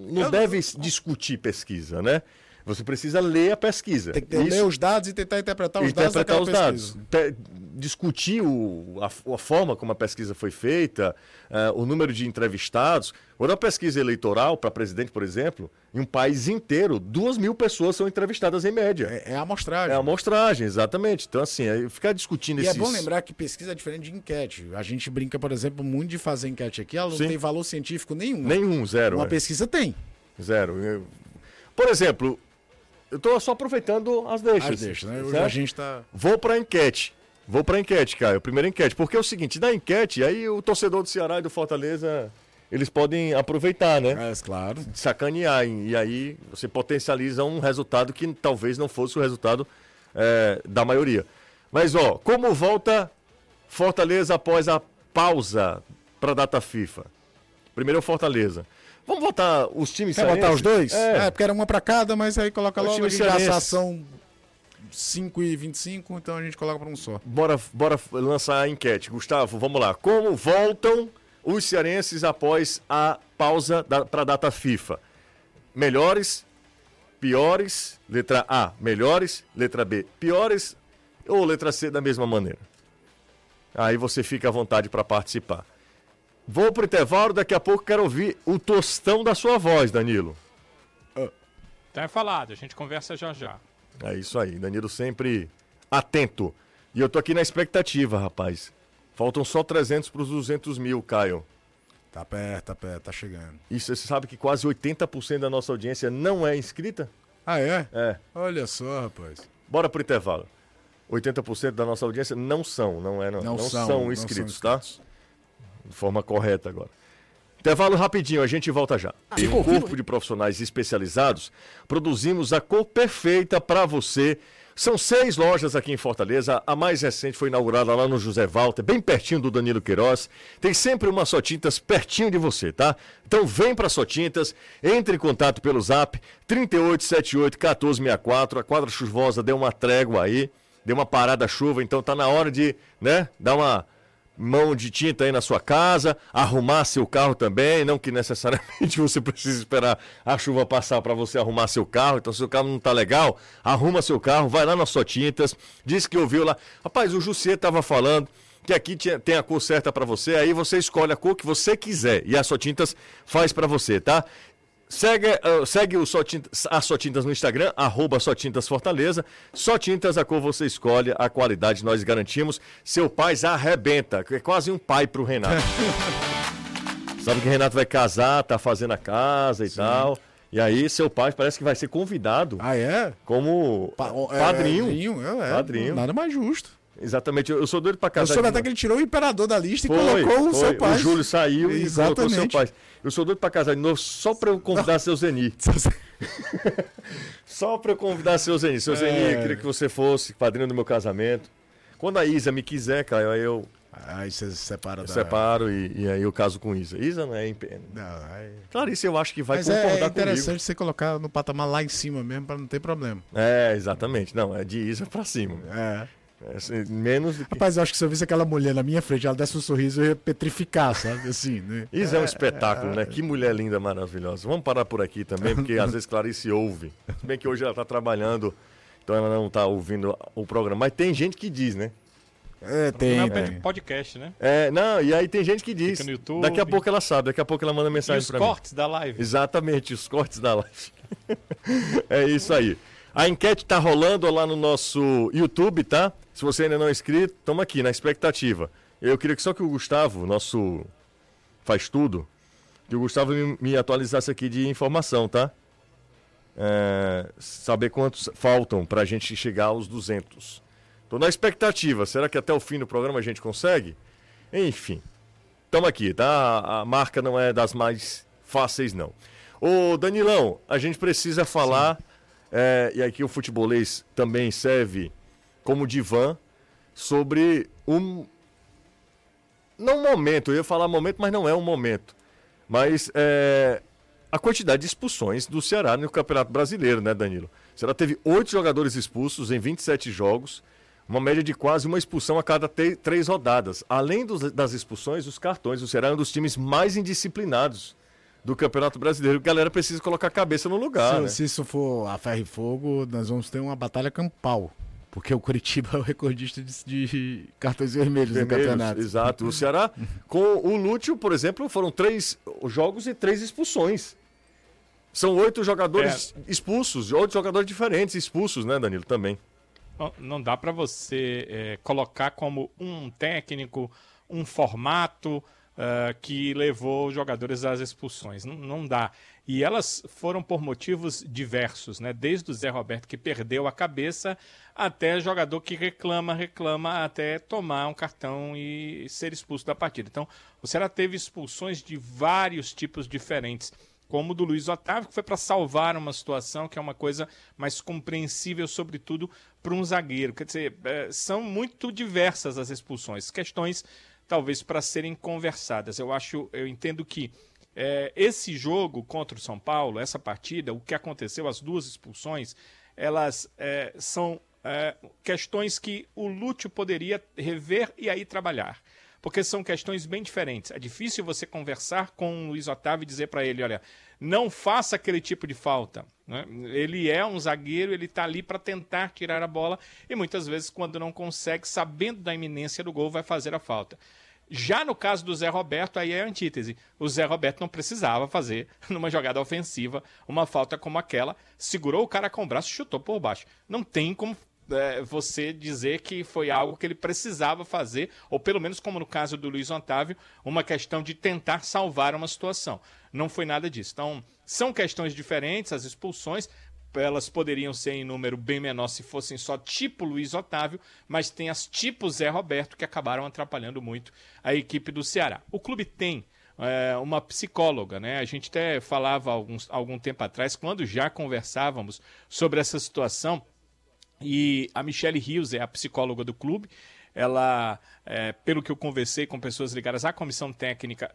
S1: não deve não... discutir pesquisa, né? Você precisa ler a pesquisa.
S6: Tem que Isso... ler os dados e tentar interpretar os
S1: interpretar
S6: dados.
S1: Interpretar os dados. Discutir o, a, a, forma como a pesquisa foi feita, uh, o número de entrevistados. Quando a pesquisa eleitoral para presidente, por exemplo, em um país inteiro, duas mil pessoas são entrevistadas em média.
S6: É, é a amostragem.
S1: É a amostragem, exatamente. Então, assim, ficar discutindo
S6: e
S1: esses...
S6: é bom lembrar que pesquisa é diferente de enquete. A gente brinca, por exemplo, muito de fazer enquete aqui, ela não Sim. tem valor científico nenhum.
S1: Nenhum, zero.
S6: Uma
S1: é.
S6: pesquisa tem.
S1: Zero. Por exemplo, eu estou só aproveitando as deixas.
S6: As deixas, né? Hoje a gente tá.
S1: Vou para enquete. Vou para enquete, Caio. Primeira enquete. Porque é o seguinte, da enquete, aí o torcedor do Ceará e do Fortaleza, eles podem aproveitar, né?
S6: É, claro.
S1: Sacanear. E aí você potencializa um resultado que talvez não fosse o resultado é, da maioria. Mas, ó, como volta Fortaleza após a pausa para a data FIFA? Primeiro é o Fortaleza. Vamos votar os times
S6: Quer votar os dois? É. é, porque era uma para cada, mas aí coloca
S1: Os
S6: logo a gente já
S1: cearenses.
S6: são 5 e 25, então a gente coloca para um só.
S1: Bora, bora lançar a enquete. Gustavo, vamos lá. Como voltam os cearenses após a pausa para a data FIFA? Melhores, piores, letra A, melhores, letra B, piores ou letra C da mesma maneira? Aí você fica à vontade para participar. Vou pro intervalo, daqui a pouco quero ouvir o tostão da sua voz, Danilo.
S3: Tá falado, a gente conversa já já.
S1: É isso aí, Danilo sempre atento. E eu tô aqui na expectativa, rapaz. Faltam só 300 para os 200 mil, Caio.
S6: Tá perto, tá perto, tá chegando.
S1: E você sabe que quase 80% da nossa audiência não é inscrita?
S6: Ah, é?
S1: É.
S6: Olha só, rapaz.
S1: Bora pro intervalo. 80% da nossa audiência não são, não é, não, não, são, são, inscritos, tá? De forma correta agora. Intervalo rapidinho, a gente volta já. Em um corpo de profissionais especializados, produzimos a cor perfeita para você. São seis lojas aqui em Fortaleza. A mais recente foi inaugurada lá no José Walter, bem pertinho do Danilo Queiroz. Tem sempre uma Só Tintas pertinho de você, tá? Então vem para Só Tintas, entre em contato pelo zap 3878 1464. A quadra chuvosa deu uma trégua aí deu uma parada chuva, então tá na hora de, né, dar uma mão de tinta aí na sua casa, arrumar seu carro também, não que necessariamente você precise esperar a chuva passar para você arrumar seu carro, então se o carro não tá legal, arruma seu carro, vai lá na sua tintas, diz que ouviu lá, rapaz, o Jussier tava falando que aqui tem a cor certa para você, aí você escolhe a cor que você quiser e a sua tintas faz para você, tá? Segue, uh, segue o Só Tintas, a Só Tintas no Instagram, arroba Só Tintas Fortaleza. Só Tintas, a cor você escolhe, a qualidade nós garantimos. Seu pai arrebenta, é quase um pai pro Renato. Sabe que o Renato vai casar, tá fazendo a casa e Sim. tal. E aí seu pai parece que vai ser convidado.
S6: Ah, é?
S1: Como pa
S6: é, padrinho. É,
S1: é, padrinho.
S6: Nada mais justo.
S1: Exatamente, eu sou doido pra casar.
S6: Eu soube até que ele tirou o imperador da lista foi, e colocou o seu pai.
S1: O Júlio saiu Exatamente. e colocou o seu pai. Eu sou doido pra casar de novo só pra eu convidar seu Zeni. só pra eu convidar seu Zeni. Seu é... Zeni, eu queria que você fosse padrinho do meu casamento. Quando a Isa me quiser, cara, aí eu.
S6: Aí você se separa
S1: da. Separo e, e, aí eu caso com Isa. Isa não é em pena. Não, aí... Clarice, eu acho que vai
S6: Mas
S1: concordar
S6: é, é interessante
S1: comigo.
S6: você colocar no patamar lá em cima mesmo, pra não ter problema.
S1: É, exatamente. Não, é de Isa pra cima.
S6: É.
S1: É, assim, menos do que...
S6: Rapaz, eu acho que se eu visse aquela mulher na minha frente, ela desse um sorriso, eu ia petrificar, sabe? Assim, né?
S1: Isso é, é um espetáculo, é, né? Que mulher linda, maravilhosa. Vamos parar por aqui também, porque às vezes Clarice ouve. Se bem que hoje ela está trabalhando, então ela não está ouvindo o programa. Mas tem gente que diz, né?
S6: É, tem. Não é
S3: podcast, né?
S1: É, não, e aí tem gente que diz. Fica no YouTube. Daqui a pouco ela sabe, daqui a pouco ela manda mensagem para mim.
S3: Os cortes da live.
S1: Exatamente, os cortes da live. é isso aí. A enquete tá rolando lá no nosso YouTube, tá? Se você ainda não é inscrito, estamos aqui na expectativa. Eu queria que só que o Gustavo, nosso faz tudo, que o Gustavo me, me atualizasse aqui de informação, tá? É, saber quantos faltam para a gente chegar aos 200. Estou na expectativa. Será que até o fim do programa a gente consegue? Enfim, estamos aqui, tá? A marca não é das mais fáceis, não. Ô, Danilão, a gente precisa falar, é, e aqui o futebolês também serve como divã sobre um. Não momento, eu ia falar momento, mas não é um momento. Mas é, a quantidade de expulsões do Ceará no Campeonato Brasileiro, né, Danilo? O Ceará teve oito jogadores expulsos em 27 jogos, uma média de quase uma expulsão a cada três rodadas. Além dos, das expulsões, os cartões. O Ceará é um dos times mais indisciplinados do Campeonato Brasileiro. A galera precisa colocar a cabeça no lugar.
S6: Se,
S1: né?
S6: se isso for a ferro e fogo, nós vamos ter uma batalha campal. Porque o Curitiba é o recordista de, de cartões vermelhos, vermelhos, no campeonato.
S1: Exato. O Ceará, com o Lúcio, por exemplo, foram três jogos e três expulsões. São oito jogadores é. expulsos, oito jogadores diferentes expulsos, né, Danilo? Também.
S3: Não dá para você é, colocar como um técnico, um formato, uh, que levou os jogadores às expulsões. Não, não dá. E elas foram por motivos diversos, né? Desde o Zé Roberto que perdeu a cabeça até jogador que reclama, reclama até tomar um cartão e ser expulso da partida. Então, o Ceará teve expulsões de vários tipos diferentes como o do Luiz Otávio, que foi para salvar uma situação que é uma coisa mais compreensível, sobretudo para um zagueiro. Quer dizer, é, são muito diversas as expulsões, questões talvez para serem conversadas. Eu acho, eu entendo que é, esse jogo contra o São Paulo, essa partida, o que aconteceu, as duas expulsões, elas é, são é, questões que o Lúcio poderia rever e aí trabalhar. Porque são questões bem diferentes. É difícil você conversar com o Luiz Otávio e dizer para ele: olha, não faça aquele tipo de falta. Né? Ele é um zagueiro, ele está ali para tentar tirar a bola e muitas vezes, quando não consegue, sabendo da iminência do gol, vai fazer a falta. Já no caso do Zé Roberto, aí é a antítese. O Zé Roberto não precisava fazer, numa jogada ofensiva, uma falta como aquela. Segurou o cara com o braço e chutou por baixo. Não tem como é, você dizer que foi algo que ele precisava fazer, ou pelo menos como no caso do Luiz Otávio, uma questão de tentar salvar uma situação. Não foi nada disso. Então, são questões diferentes, as expulsões, elas poderiam ser em número bem menor se fossem só tipo Luiz Otávio, mas tem as tipo Zé Roberto que acabaram atrapalhando muito a equipe do Ceará. O clube tem é, uma psicóloga, né? A gente até falava alguns, algum tempo atrás, quando já conversávamos sobre essa situação, e a Michelle Rios é a psicóloga do clube. Ela, é, pelo que eu conversei com pessoas ligadas à comissão técnica,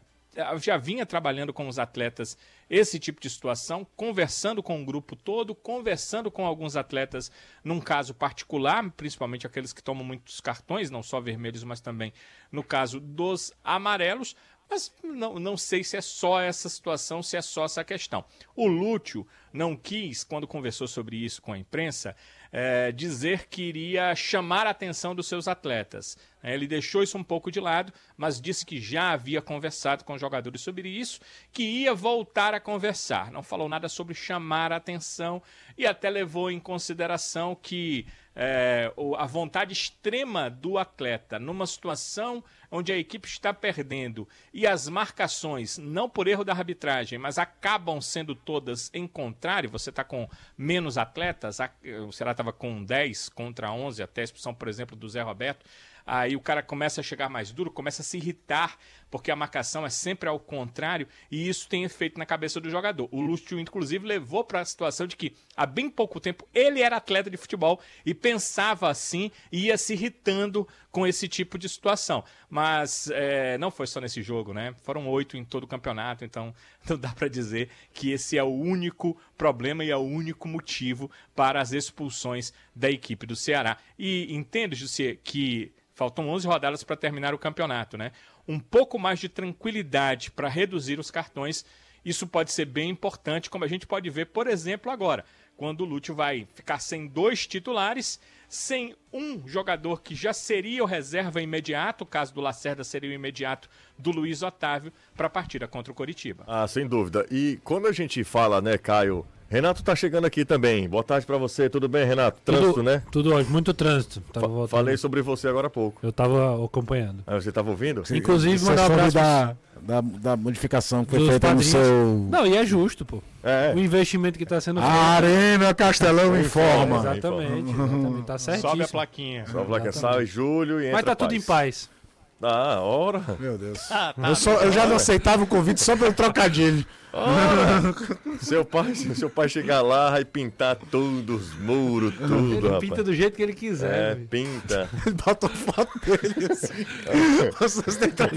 S3: já vinha trabalhando com os atletas esse tipo de situação, conversando com o grupo todo, conversando com alguns atletas num caso particular, principalmente aqueles que tomam muitos cartões, não só vermelhos, mas também no caso dos amarelos. Mas não, não sei se é só essa situação, se é só essa questão. O Lúcio não quis, quando conversou sobre isso com a imprensa, é, dizer que iria chamar a atenção dos seus atletas. É, ele deixou isso um pouco de lado, mas disse que já havia conversado com os jogadores sobre isso, que ia voltar a conversar. Não falou nada sobre chamar a atenção e até levou em consideração que é, a vontade extrema do atleta numa situação onde a equipe está perdendo e as marcações, não por erro da arbitragem, mas acabam sendo todas em contrário, você está com menos atletas, o Ceará estava com 10 contra 11, até a expulsão, por exemplo, do Zé Roberto, aí o cara começa a chegar mais duro, começa a se irritar, porque a marcação é sempre ao contrário, e isso tem efeito na cabeça do jogador. O Lúcio, inclusive, levou para a situação de que, há bem pouco tempo, ele era atleta de futebol e pensava assim, e ia se irritando com esse tipo de situação. Mas é, não foi só nesse jogo, né? Foram oito em todo o campeonato, então não dá para dizer que esse é o único problema e é o único motivo para as expulsões da equipe do Ceará. E entendo, José, que Faltam 11 rodadas para terminar o campeonato, né? Um pouco mais de tranquilidade para reduzir os cartões. Isso pode ser bem importante, como a gente pode ver, por exemplo, agora, quando o Lúcio vai ficar sem dois titulares, sem um jogador que já seria o reserva imediato, o caso do Lacerda seria o imediato do Luiz Otávio, para a partida contra o Coritiba.
S1: Ah, sem dúvida. E quando a gente fala, né, Caio, Renato tá chegando aqui também. Boa tarde para você. Tudo bem, Renato? Trânsito,
S7: tudo,
S1: né?
S7: Tudo ótimo, muito trânsito.
S1: Fa falei sobre você agora há pouco.
S7: Eu tava acompanhando.
S1: Ah, você tava ouvindo?
S6: Inclusive, mandar um abraço da, da, da, modificação que foi feita no seu.
S7: Não, e é justo, pô. É. O investimento que está sendo
S6: feito. Arena Castelão informa.
S7: Exatamente, exatamente. Tá certíssimo.
S3: Sobe a plaquinha.
S1: Sobe a plaquinha. Sai julho e entra
S7: Mas tá tudo em paz.
S1: Ah, hora.
S6: Meu Deus. Ah, tá, eu, só, eu, já não aceitava o convite só pelo trocadilho.
S1: seu pai, seu pai chegar lá, vai pintar todos os muros, tudo. Ele
S7: rapaz. pinta do jeito que ele quiser.
S1: É, pinta.
S6: Ele bota foto dele assim.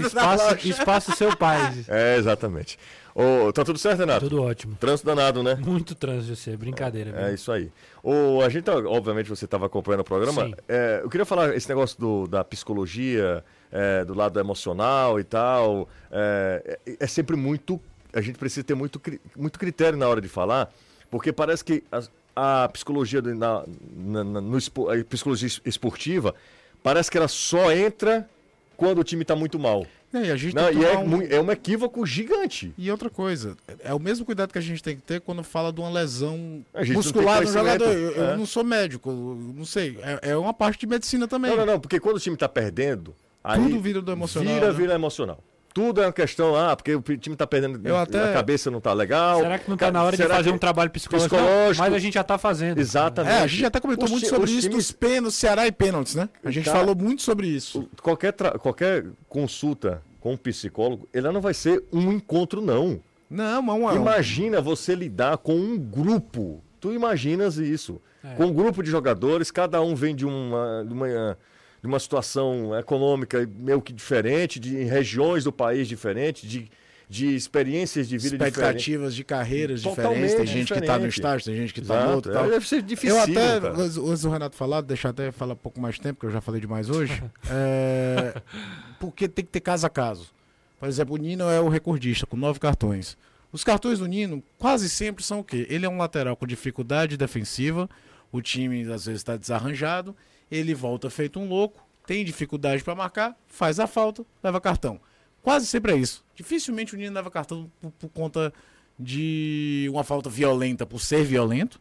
S7: espaço, espaço seu pai.
S1: É, exatamente. Oh, tá tudo certo, Renato?
S7: Tudo ótimo.
S1: Trânsito danado, né?
S7: Muito trânsito, você. Brincadeira.
S1: É, é isso aí. Oh, a gente, tá, obviamente, você estava acompanhando o programa. É, eu queria falar esse negócio do, da psicologia, é, do lado emocional e tal. É, é, é sempre muito. A gente precisa ter muito, muito critério na hora de falar, porque parece que a, a psicologia na, na, na, no, a psicologia esportiva parece que ela só entra quando o time está muito mal.
S6: É, e a gente
S1: Não, e é, um... é um equívoco gigante.
S6: E outra coisa, é o mesmo cuidado que a gente tem que ter quando fala de uma lesão muscular do jogador. Eu, é. eu, não sou médico, não sei. É, é, uma parte de medicina também.
S1: Não, não, não, porque quando o time está perdendo, Aí
S6: Tudo vira do emocional.
S1: Vira, né? vira emocional. Tudo é uma questão, ah, porque o time tá perdendo, eu até... a cabeça não tá legal.
S7: Será que não tá na hora de fazer que... um trabalho psicológico? psicológico? Mas a gente já tá fazendo.
S1: Exatamente.
S6: É, a gente até comentou os muito sobre isso times... dos pênaltis, Ceará e pênaltis, né? A gente tá... falou muito sobre isso.
S1: Qualquer, tra... Qualquer consulta com um psicólogo, ela não vai ser um encontro, não.
S6: Não, mas
S1: Imagina você lidar com um grupo. Tu imaginas isso. É. Com um grupo de jogadores, cada um vem de uma, de uma de uma situação econômica meio que diferente, de regiões do país diferentes, de, de experiências de vida
S6: Expectativas de carreiras Totalmente diferentes. Tem gente diferente. que está no estágio, tem gente que está no outro. Tal.
S1: Deve ser difícil.
S6: Eu até, antes do Renato falar, deixar até falar um pouco mais tempo, que eu já falei demais hoje. é, porque tem que ter caso a caso. Por exemplo, o Nino é o recordista, com nove cartões. Os cartões do Nino quase sempre são o quê? Ele é um lateral com dificuldade defensiva, o time às vezes está desarranjado ele volta feito um louco, tem dificuldade para marcar, faz a falta, leva cartão. Quase sempre é isso. Dificilmente o Nino leva cartão por, por conta de uma falta violenta, por ser violento.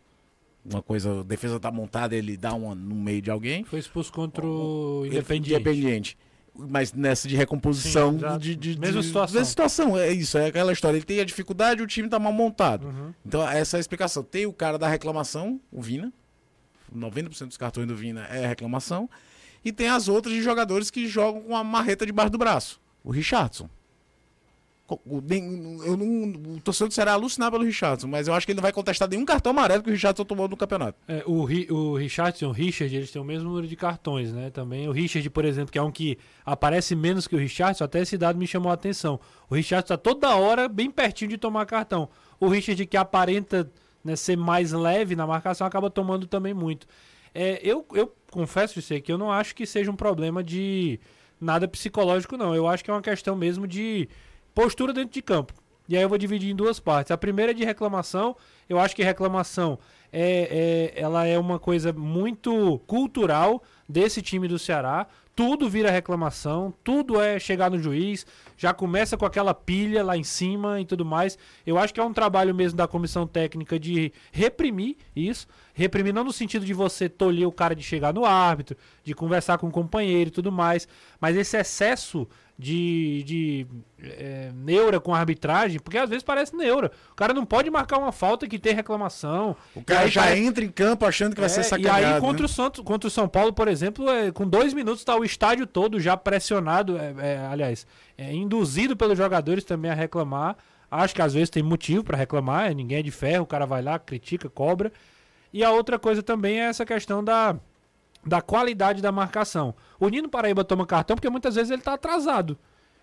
S6: uma coisa, a defesa tá montada, ele dá uma no meio de alguém.
S7: Foi expulso contra o Independiente.
S6: Independiente. Mas nessa de recomposição
S7: Sim,
S6: de, de,
S7: Mesma
S6: de-
S7: situação.
S6: Mesma situação, é isso, é aquela história. Ele tem a dificuldade, o time tá mal montado.
S7: Uhum.
S6: Então, essa é a explicação. Tem o cara da reclamação, o Vina. 90% dos cartões do Vina é reclamação. E tem as outras de jogadores que jogam com a marreta debaixo do braço. O Richardson. O- eu não, o torcedor do Ceará é alucinar pelo Richardson, mas eu acho que ele não vai contestar nenhum cartão amarelo que o Richardson tomou no campeonato.
S7: É, o, o Richardson o Richard, eles têm o mesmo número de cartões, né? Também o Richard, por exemplo, que é um que aparece menos que o Richardson, até esse dado me chamou a atenção. O Richardson tá toda hora bem pertinho de tomar cartão. O Richard, que aparenta né, ser mais leve na marcação, acaba tomando também muito. É, eu, eu confesso ser que eu não acho que seja um problema de nada psicológico, não. Eu acho que é uma questão mesmo de postura dentro de campo. E aí eu vou dividir em duas partes. A primeira é de reclamação. Eu acho que reclamação é, é- ela é uma coisa muito cultural desse time do Ceará. Tudo vira reclamação, tudo é chegar no juiz, já começa com aquela pilha lá em cima e tudo mais. Eu acho que é um trabalho mesmo da comissão técnica de reprimir isso. Reprimir não no sentido de você tolher o cara de chegar no árbitro, de conversar com o companheiro e tudo mais, mas esse excesso de, de é, neura com a arbitragem, porque às vezes parece neura. O cara não pode marcar uma falta que tem reclamação.
S6: O cara já
S7: parece-
S6: entra em campo achando que vai ser
S7: é,
S6: sacaneado.
S7: E aí,
S6: né?
S7: contra, o Santos, contra o São Paulo, por exemplo, é, com dois minutos está o estádio todo já pressionado, é, é, aliás, é, induzido pelos jogadores também a reclamar. Acho que às vezes tem motivo para reclamar, é, ninguém é de ferro, o cara vai lá, critica, cobra. E a outra coisa também é essa questão da, da qualidade da marcação. O Nino Paraíba toma cartão porque muitas vezes ele tá atrasado.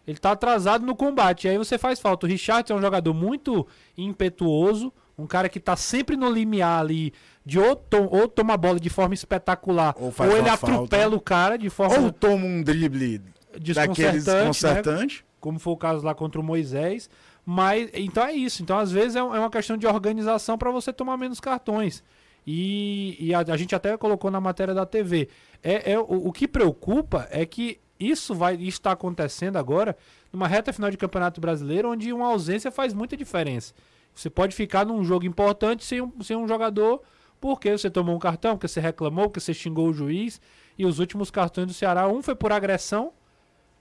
S7: Ele tá atrasado no combate. E aí você faz falta. O Richard é um jogador muito impetuoso, um cara que tá sempre no limiar ali de ou, to ou toma a bola de forma espetacular,
S6: Ou
S7: ou, ele atropela
S6: falta.
S7: o cara de forma
S6: Ou toma um drible daqueles
S7: desconcertante, né?
S6: desconcertante.
S7: como foi o caso lá contra o Moisés. Mas então é isso. Então às vezes é, é uma questão de organização para você tomar menos cartões. E, e a, a gente até colocou na matéria da TV. É, é o, o que preocupa é que isso vai estar acontecendo agora numa reta final de Campeonato Brasileiro, onde uma ausência faz muita diferença. Você pode ficar num jogo importante sem um, sem um jogador porque você tomou um cartão, porque você reclamou, porque você xingou o juiz. E os últimos cartões do Ceará, um foi por agressão,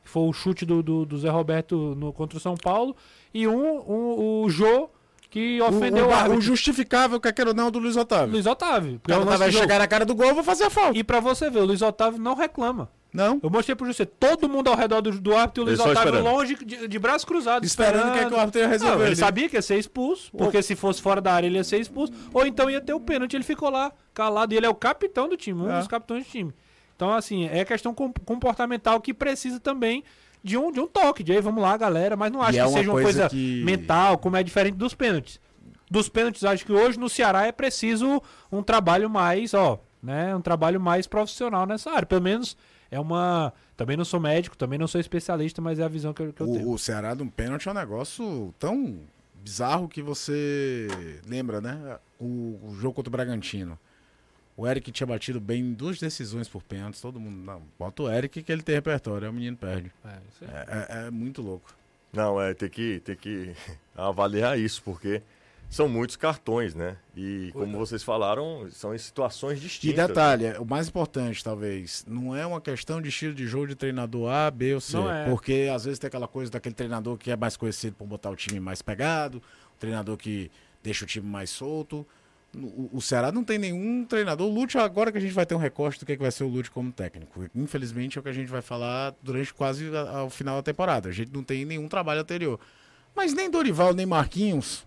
S7: que foi o chute do, do, do Zé Roberto no, contra o São Paulo, e um, um o Jô, que
S6: O,
S7: ofendeu
S6: o,
S7: o,
S6: o
S7: árbitro.
S6: justificável, quer queira ou não, do Luiz Otávio.
S7: Luiz Otávio.
S6: O
S7: é o
S6: cara vai
S7: jogo.
S6: chegar na cara do gol, eu vou fazer a falta.
S7: E pra você ver, o Luiz Otávio não reclama.
S6: Não.
S7: Eu mostrei pro José, todo mundo ao redor do, do árbitro e o Luiz Otávio
S1: esperando.
S7: longe, de, de braços cruzados,
S6: Esperando que, é que o árbitro ia resolver.
S7: Não, ele sabia que ia ser expulso, porque se fosse fora da área ele ia ser expulso, ou então ia ter o pênalti, ele ficou lá, calado, e ele é o capitão do time, um
S6: É.
S7: dos capitães do time. Então, assim, é questão com- comportamental que precisa também de um, de um toque, de aí vamos lá, galera, mas não acho
S6: E é
S7: que
S6: uma
S7: seja uma
S6: coisa
S7: coisa
S6: que-
S7: mental, como é diferente dos pênaltis. Dos pênaltis, acho que hoje no Ceará é preciso um trabalho mais, ó, né, um trabalho mais profissional nessa área, pelo menos é uma... Também não sou médico, também não sou especialista, mas é a visão que eu, que eu tenho.
S6: O, o Ceará de um pênalti é um negócio tão bizarro que você lembra, né? O, o jogo contra o Bragantino. O Eric tinha batido bem em duas decisões por pênaltis. Todo mundo. Não, bota o Eric que ele tem repertório. Aí o menino perde.
S7: É.
S6: É, é- é muito louco.
S1: Não, é, tem que, tem que avaliar isso, porque são muitos cartões, né? E como vocês falaram, são em situações
S6: E
S1: distintas.
S6: detalhe, o mais importante, talvez, não é uma questão de estilo de jogo de treinador A, B ou C.
S7: Não é.
S6: Porque às vezes tem aquela coisa daquele treinador que é mais conhecido por botar o time mais pegado, o treinador que deixa o time mais solto. O, o Ceará não tem nenhum treinador. O Lute, agora que a gente vai ter um recorte do que, é que vai ser o Lute como técnico. Infelizmente é o que a gente vai falar durante quase a- ao final da temporada. A gente não tem nenhum trabalho anterior. Mas nem Dorival, nem Marquinhos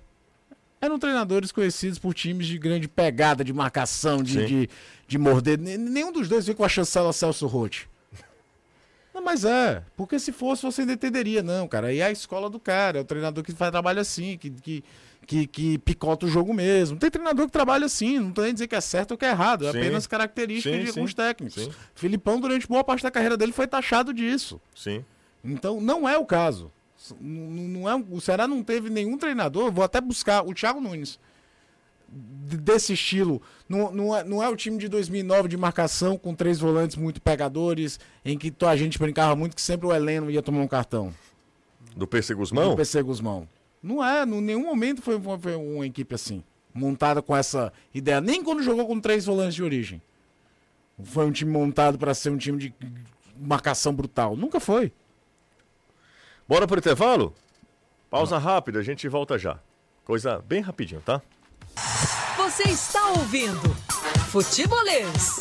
S6: eram treinadores conhecidos por times de grande pegada, de marcação, de, de, de morder. Nenhum dos dois veio com a chancela Celso Rotti. Não, mas é, porque se fosse você ainda entenderia, não, cara. Aí é a escola do cara, é o treinador que faz trabalho assim, que, que, que, que picota o jogo mesmo. Tem treinador que trabalha assim, não tô nem dizer que é certo ou que é errado, é
S1: Sim.
S6: apenas característica
S1: Sim,
S6: de alguns técnicos.
S1: sim.
S6: Filipão, durante boa parte da carreira dele, foi taxado disso.
S1: Sim.
S6: Então, não é o caso. S- n- Não é, o Ceará não teve nenhum treinador, vou até buscar o Thiago Nunes, desse estilo. Não, não, é, não é o time de 2009 de marcação com três volantes muito pegadores, em que a gente brincava muito que sempre o Heleno ia tomar um cartão.
S1: Do PC
S6: Do
S1: Guzmão?
S6: PC Guzmão. Não é, em nenhum momento foi, foi- foi uma equipe assim. montada com essa ideia. Nem quando jogou com três volantes de origem. Foi um time montado para ser um time de marcação brutal. Nunca foi.
S1: Bora pro intervalo? Pausa rápida, a gente volta já. Coisa bem rapidinho, tá?
S5: Você está ouvindo Futebolês.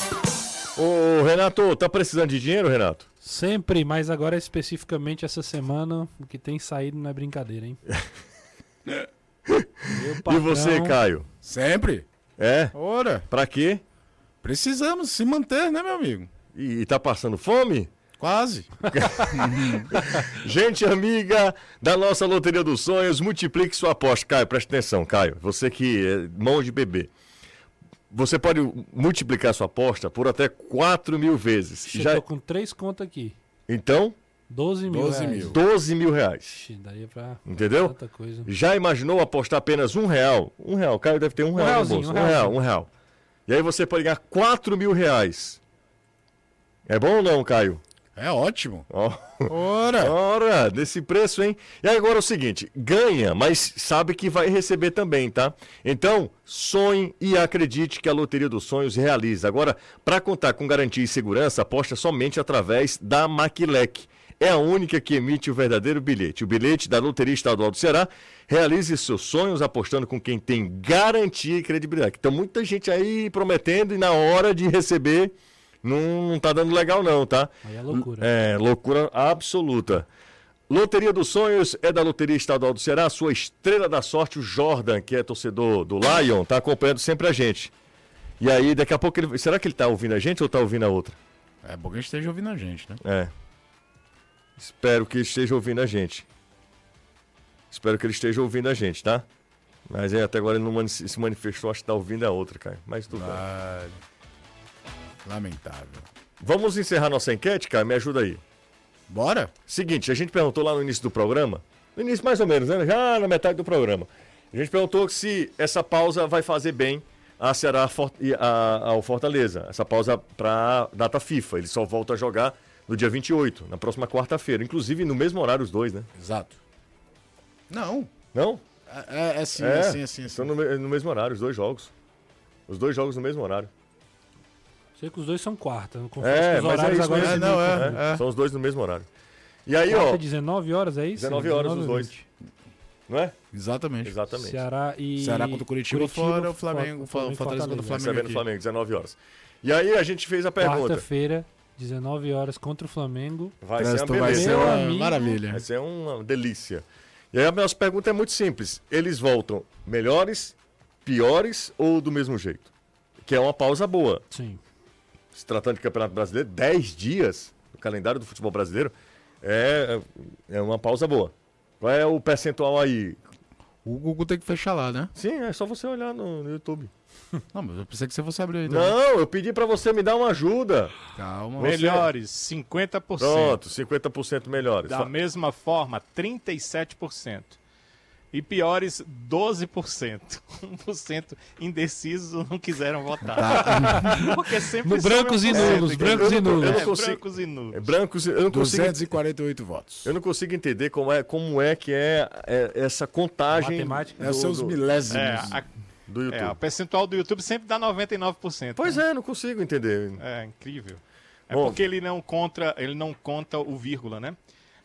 S1: Ô, Renato, tá precisando de dinheiro, Renato?
S7: Sempre, mas agora especificamente essa semana, o que tem saído não é brincadeira, hein?
S1: E você, Caio?
S6: Sempre.
S1: É?
S6: Ora,
S1: Pra quê?
S6: precisamos se manter, né, meu amigo?
S1: E, e tá passando fome?
S6: Quase.
S1: Gente amiga da nossa Loteria dos Sonhos, multiplique sua aposta. Caio, presta atenção, Caio. Você que é mão de bebê. Você pode multiplicar sua aposta por até 4 mil vezes.
S7: Ixi,
S1: Já,
S7: Eu tô com três contas aqui.
S1: então,
S7: 12 mil
S6: 12
S7: reais.
S6: mil.
S1: 12 mil reais.
S7: Ixi, daria pra
S1: Entendeu?
S7: tanta coisa.
S1: Já imaginou apostar apenas um real? Um real, o Caio deve ter um, real no
S7: realzinho,
S1: bolso.
S7: um
S1: Um, real, um real. E aí você pode ganhar 4 mil reais. É bom ou não, Caio?
S6: É ótimo.
S1: Ó.
S6: Ora.
S1: Ora, desse preço, hein? E agora é o seguinte: ganha, mas sabe que vai receber também, tá? Então, sonhe e acredite que a Loteria dos Sonhos realiza. Agora, para contar com garantia e segurança, aposta somente através da Maquilec. É a única que emite o verdadeiro bilhete. O bilhete da Loteria Estadual do Ceará. Realize seus sonhos apostando com quem tem garantia e credibilidade. Então, muita gente aí prometendo e na hora de receber não, não tá dando legal, não, tá?
S7: Aí é loucura.
S1: É, loucura absoluta. Loteria dos Sonhos é da Loteria Estadual do Ceará. Sua estrela da sorte, o Jordan, que é torcedor do Lion, tá acompanhando sempre a gente. E aí, daqui a pouco ele. Será que ele tá ouvindo a gente ou tá ouvindo a outra?
S6: É bom que a gente esteja ouvindo a gente, né?
S1: É. Espero que ele esteja ouvindo a gente. Espero que ele esteja ouvindo a gente, tá? Mas é, até agora ele não se manifestou, acho que tá ouvindo a outra, cara. Mas tudo bem.
S6: Ah, lamentável.
S1: Vamos encerrar nossa enquete, cara? Me ajuda aí.
S6: Bora?
S1: Seguinte, a gente perguntou lá no início do programa, no início mais ou menos, né? Já na metade do programa. A gente perguntou se essa pausa vai fazer bem a Ceará e ao Fortaleza. Essa pausa para data FIFA. Ele só volta a jogar no dia 28, na próxima quarta-feira. Inclusive no mesmo horário os dois, né?
S6: Exato. Não.
S1: Não?
S6: É, é, é sim,
S1: É,
S6: é sim, é sim. é.
S1: São no, no mesmo horário, os dois jogos. Os dois jogos no mesmo horário.
S7: Sei que os dois são quarta. Eu confesso
S1: É,
S7: que os
S1: mas é
S7: horários
S1: isso
S7: agora
S6: É, não, é.
S7: confundem.
S1: São os dois no mesmo horário. E aí,
S7: Quarta,
S1: ó,
S7: 19 horas, é isso?
S1: 19 horas os dois.
S7: 20.
S1: não é?
S6: Exatamente.
S1: Exatamente.
S7: Ceará e.
S6: Ceará contra o Curitiba, fora, o Flamengo,
S7: Flamengo
S6: Fortaleza contra o Flamengo.
S1: Recebendo o. Flamengo, 19 horas. E aí a gente fez a pergunta.
S7: Quarta-feira, 19 horas contra o Flamengo.
S1: Vai ser uma
S6: vai ser uma
S7: amigo.
S6: maravilha.
S1: Vai ser uma delícia. E aí a nossa pergunta é muito simples. Eles voltam melhores, piores ou do mesmo jeito? Que é uma pausa boa.
S7: Sim.
S1: Se tratando de Campeonato Brasileiro, 10 dias no calendário do futebol brasileiro é, é uma pausa boa. Qual é o percentual aí?
S6: O Google tem que fechar lá, né?
S1: Sim, é só você olhar no, no YouTube.
S6: Não, mas eu pensei que você fosse abrir aí. também.
S1: Não, eu pedi pra você me dar uma ajuda.
S6: Calma.
S3: Melhores, 50%.
S1: Pronto, 50% melhores.
S3: Da mesma forma, 37%. E piores, 12%. 1% indecisos não quiseram votar. Porque sempre
S7: No brancos e
S3: some 1%,
S7: nulos, brancos e
S1: Eu não- eu
S7: nulos.
S1: não
S3: É,
S1: consigo-
S3: brancos e nulos.
S1: É brancos, eu não consigo
S6: 248 votos.
S1: Eu não consigo entender como é, como é que é, é essa contagem
S7: Matemática.
S6: É os seus
S1: do,
S6: milésimos.
S3: É, a,
S1: do YouTube.
S3: é, o percentual do YouTube sempre dá 99%.
S1: Pois
S3: né?
S1: é, não consigo entender.
S3: É incrível. É
S1: Bom.
S3: porque ele não conta, ele não conta o vírgula, né?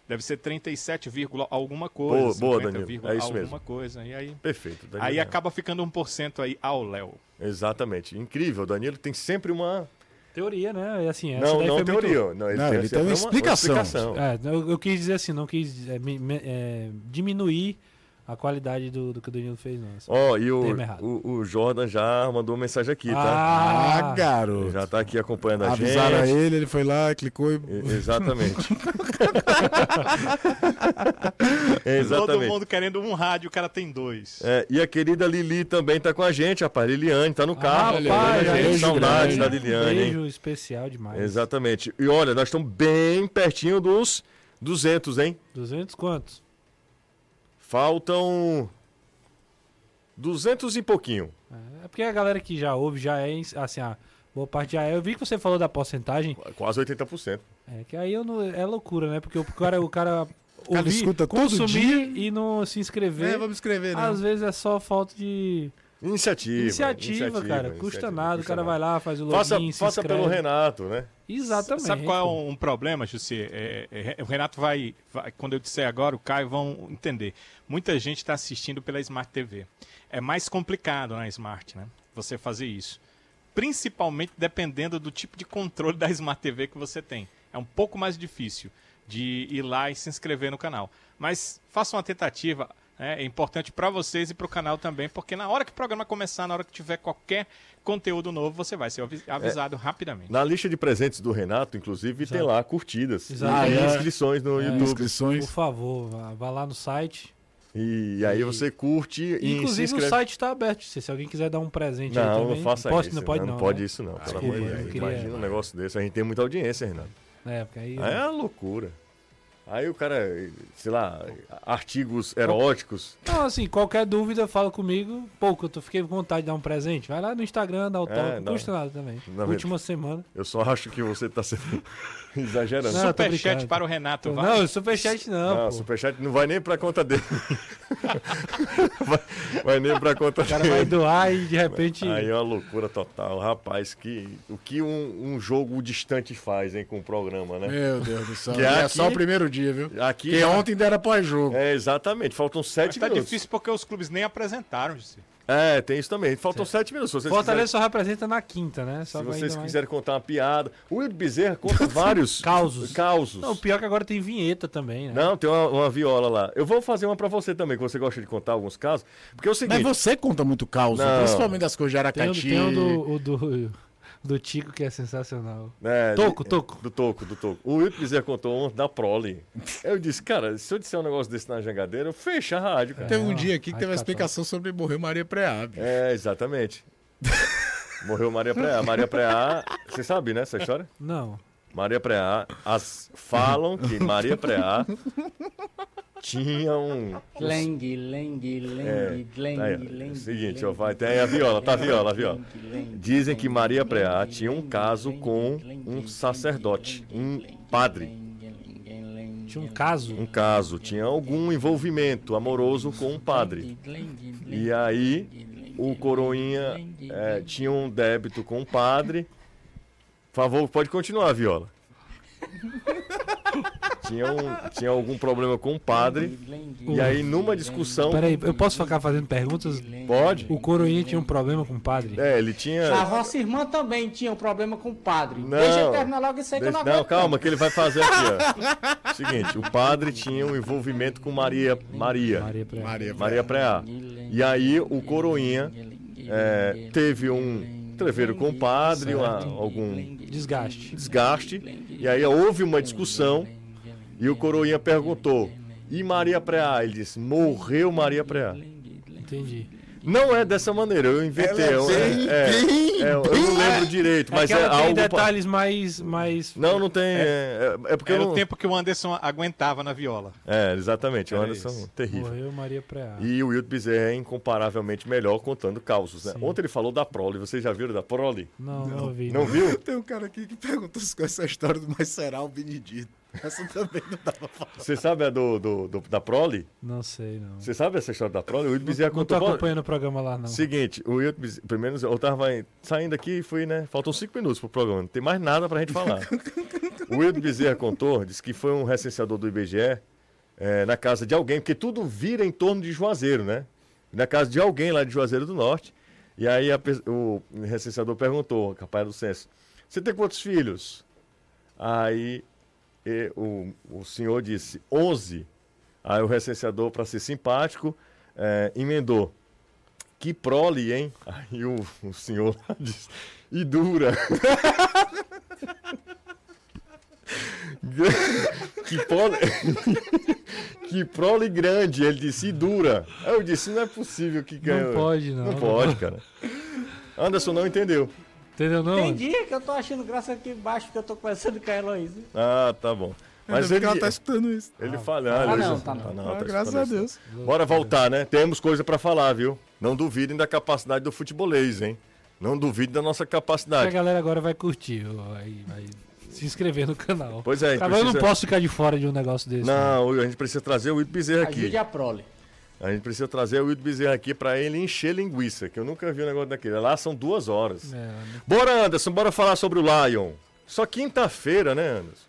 S3: Deve ser 37, vírgula alguma coisa.
S1: Boa, boa,
S3: 50,
S1: Danilo.
S3: vírgula
S1: É isso
S3: alguma
S1: mesmo.
S3: coisa. E aí,
S1: Perfeito. Danilo.
S3: aí acaba ficando 1% aí ao Léo.
S1: Exatamente. Incrível. Danilo tem sempre uma.
S7: Teoria, né? É assim, essa
S1: não,
S7: daí
S1: não
S7: foi muito-
S1: teoria. Não, ele
S6: Não,
S1: tem,
S6: ele tem uma explicação.
S7: É, eu, eu quis dizer assim, não quis é, me- me- é, diminuir a qualidade do, do que o Danilo fez, não.
S1: Ó, e o, o, o Jordan já mandou uma mensagem aqui, tá?
S6: Ah,
S7: Ah,
S6: garoto.
S1: Já tá aqui acompanhando a
S6: Avisaram
S1: gente.
S6: ele, ele foi lá, clicou e.
S1: E- Exatamente.
S3: Todo
S1: Exatamente.
S3: mundo querendo um rádio, o cara tem dois.
S1: É, e a querida Lili também tá com a gente, rapaz. Liliane tá no carro.
S6: olha
S1: acompanhando
S6: aí,
S1: a gente.
S6: beijo
S1: Saudades
S6: grande.
S1: da Liliane,
S7: um
S1: hein?
S7: beijo especial demais.
S1: Exatamente. E olha, nós estamos bem pertinho dos 200, hein?
S7: 200 quantos?
S1: Faltam 200 e pouquinho.
S7: É porque a galera que já ouve já é, assim, a boa parte já é. Eu vi que você falou da porcentagem,
S1: Quase 80%.
S7: é que aí eu não, é loucura, né? Porque o cara, o cara ouvir,
S6: escuta todo
S7: consumir
S6: dia.
S7: e não se inscrever,
S6: É, vamos escrever, né?
S7: às vezes é só falta de
S1: Iniciativa.
S7: Iniciativa, cara. Custa
S1: iniciativa,
S7: nada. O
S1: custa
S7: cara
S1: nada.
S7: vai lá, faz o login,
S1: Faça,
S7: se
S1: faça
S7: inscreve.
S1: pelo Renato, né?
S7: Exatamente.
S3: Sabe qual é um, problema, José? É, é, o Renato vai, vai- Quando eu disser agora, o Caio vão entender. Muita gente está assistindo pela Smart TV. É mais complicado na Smart, né? Você fazer isso. Principalmente dependendo do tipo de controle da Smart TV que você tem. É um pouco mais difícil de ir lá e se inscrever no canal. Mas faça uma tentativa. Né? É importante para vocês e para o canal também, porque na hora que o programa começar, na hora que tiver qualquer conteúdo novo, você vai ser avi- avisado rapidamente.
S1: Na lista de presentes do Renato, inclusive, tem lá curtidas.
S7: Exato.
S1: E
S6: Ah, é?
S1: inscrições no YouTube.
S6: Inscrições.
S7: Por favor, vá, vá lá no site.
S1: E aí você curte e se
S7: Inclusive o
S1: inscreve.
S7: site está aberto. Se, alguém quiser dar um presente aí
S1: Não,
S7: também.
S1: não faça
S7: pode,
S1: isso.
S7: Não pode, não.
S1: não pode
S7: né?
S1: isso, não. Pelo
S7: Desculpa,
S1: amor de
S7: eu
S1: Deus. Imagina um negócio desse. A gente tem muita audiência, Renato.
S7: É, porque aí.
S1: Aí é uma loucura. Aí o cara, sei lá, artigos eróticos.
S7: Não, assim, qualquer dúvida, fala comigo. Pouco, eu tô- fiquei com vontade de dar um presente. Vai lá no Instagram, dá o toque.
S1: É,
S7: não custa nada também.
S1: Não,
S7: Última semana.
S1: Eu só acho que você tá sendo exagerando.
S7: Não,
S3: Superchat para o Renato. vai.
S7: Não, superchat não,
S1: Não,
S7: pô.
S1: superchat não vai nem pra conta dele. vai, vai nem pra conta
S7: O cara vai
S1: dele.
S7: doar e de repente.
S1: Aí é uma loucura total. Rapaz, que, o que um, um jogo distante faz, hein, com o programa, né?
S6: Meu Deus do céu.
S1: Que
S6: é
S1: aqui-
S6: só o primeiro dia, viu?
S1: Aqui
S6: Porque ontem ainda era pós-jogo.
S1: É, exatamente. Faltam
S3: Mas
S1: sete
S3: tá
S1: minutos.
S3: difícil porque os clubes nem apresentaram, José.
S1: É, tem isso também. Faltam sete minutos. Se
S7: Fortaleza
S1: quiserem,
S7: só representa na quinta, né? Só
S1: se vocês
S7: ainda mais-
S1: quiserem contar uma piada. O Will Bezerra conta vários
S7: Causos.
S1: causos.
S7: Não, o pior é que agora tem vinheta também, né?
S1: Não, tem uma, uma viola lá. Eu vou fazer uma pra você também, que você gosta de contar alguns casos. Porque é o seguinte.
S6: Mas você conta muito caos,
S1: Não.
S6: principalmente das coisas de
S7: Tem,
S6: Aracati.
S7: tem o do, o do, do Tico que é sensacional.
S1: É,
S7: Toco,
S1: de-
S7: toco.
S1: Do Toco, do Toco. O Wilton Bezerra contou um da Prole. Eu disse, cara, se eu disser um negócio desse na jangadeira, eu fecho a rádio, cara.
S6: Teve um dia aqui que teve a
S7: radicação.
S6: explicação sobre morreu Maria Preab.
S1: É, exatamente. Morreu Maria Preá. Maria Preá, você sabe, né, essa história?
S7: Não.
S1: Maria Preá, as falam que Maria Preá tinha um...
S4: Leng, leng, leng,
S1: É,
S4: leng, leng.
S1: é o seguinte, ó,
S4: leng,
S1: vai, tem a viola, tá a viola, a viola.
S4: leng, leng,
S1: Dizem que
S4: leng,
S1: Maria Preá
S4: leng,
S1: tinha um
S4: leng,
S1: caso
S4: leng,
S1: com
S4: leng,
S1: um
S4: leng,
S1: sacerdote,
S4: leng,
S1: um
S4: leng,
S1: padre.
S4: leng, leng, leng,
S7: Tinha um
S4: leng,
S7: caso.
S1: Um caso, tinha algum envolvimento amoroso com um padre.
S4: leng,
S1: E aí, o coroinha é, tinha um débito com o padre. Por favor, pode continuar, Viola. Tinha, um, tinha algum problema com o padre. E aí, numa discussão.
S7: Peraí, eu posso ficar fazendo perguntas?
S1: Pode?
S7: O Coroinha tinha um problema com o padre?
S1: É, ele tinha.
S4: A vossa irmã também tinha um problema com o padre.
S1: Não.
S4: Deixa eu terminar logo isso aí que eu não
S1: não, calma, que ele vai fazer aqui, ó. Seguinte, o padre tinha um envolvimento com Maria. Maria.
S7: Maria Preá.
S6: Maria
S1: Maria Preá. E aí o coroinha é, teve um treveiro com o padre, uma- algum
S7: Desgaste.
S1: desgaste. E aí houve uma discussão e o coroinha perguntou: E Maria Preá? Ele disse: Morreu Maria Preá.
S7: Entendi.
S1: Não é dessa maneira, eu inventei.
S6: Ela
S1: é,
S6: bem,
S1: é,
S6: bem,
S1: é, eu não lembro direito,
S7: É
S1: mas
S7: que
S1: é,
S7: tem
S1: algo. pa-
S7: detalhes mais, mais...
S1: Não, não tem. É, é- é porque
S3: Era
S1: não...
S3: o tempo que o Anderson aguentava na viola.
S1: É, exatamente. O
S3: Era
S1: Anderson,
S3: isso.
S1: terrível.
S7: Morreu Maria Preá.
S1: E o Wilton Bezerra é incomparavelmente melhor contando causos. Né? Ontem ele falou da prole. Vocês já viram da prole?
S7: Não, não ouvi.
S1: Não viu?
S6: Tem um cara aqui que perguntou se conhece a história do o Benedito. Essa também não dá pra falar.
S1: Você sabe a do, do- do- da prole?
S7: Não sei, não.
S1: Você sabe essa história da prole? O Wilton Bezerra
S7: Não tô
S1: contou.
S7: acompanhando o programa lá, não.
S1: Seguinte, o Wilton Bezerra, primeiro eu tava saindo aqui e fui, né? Faltam cinco minutos pro programa, não tem mais nada pra gente falar. o Wilton Bezerra contou, disse que foi um recenseador do IBGE é, na casa de alguém, porque tudo vira em torno de Juazeiro, né? Na casa de alguém lá de Juazeiro do Norte. E aí a o recenseador perguntou, capaz do censo, você tem quantos filhos? Aí e, o, o senhor disse 11. Aí o recenseador, para ser simpático, é, emendou. Que prole, hein? Aí o, o senhor lá disse. E dura. que prole. que prole grande. Ele disse, e dura. Aí eu disse, não é possível que ganhe.
S7: Não pode, não.
S1: Não pode, cara. Anderson não entendeu.
S7: Entendeu, não?
S4: Tem dia que eu tô achando graça aqui embaixo que eu tô conversando com a Heloísa.
S1: Ah, tá bom. Mas ele,
S6: ela tá escutando isso.
S1: ele fala.
S4: Ah,
S1: ele-
S4: não, tá não.
S1: não,
S6: Ah,
S1: tá
S6: graças a Deus.
S1: isso. Bora voltar, né? Temos coisa pra falar, viu? Não duvidem da capacidade do futebolês, hein? Não duvidem da nossa
S7: A
S1: capacidade.
S7: galera agora vai curtir, vai, vai se inscrever no canal.
S1: Pois é, a
S7: Agora eu não
S1: precisa-
S7: posso ficar de fora de um negócio desse. né?
S1: Não, a gente precisa trazer o Ito Bezerra aqui.
S4: Ajude a prole.
S1: A gente precisa trazer o Wildo Bezerra aqui pra ele encher linguiça, que eu nunca vi um negócio daquele. Lá são duas horas.
S7: É, né?
S1: Bora, Anderson, bora falar sobre o Lion. Só quinta-feira, né, Anderson?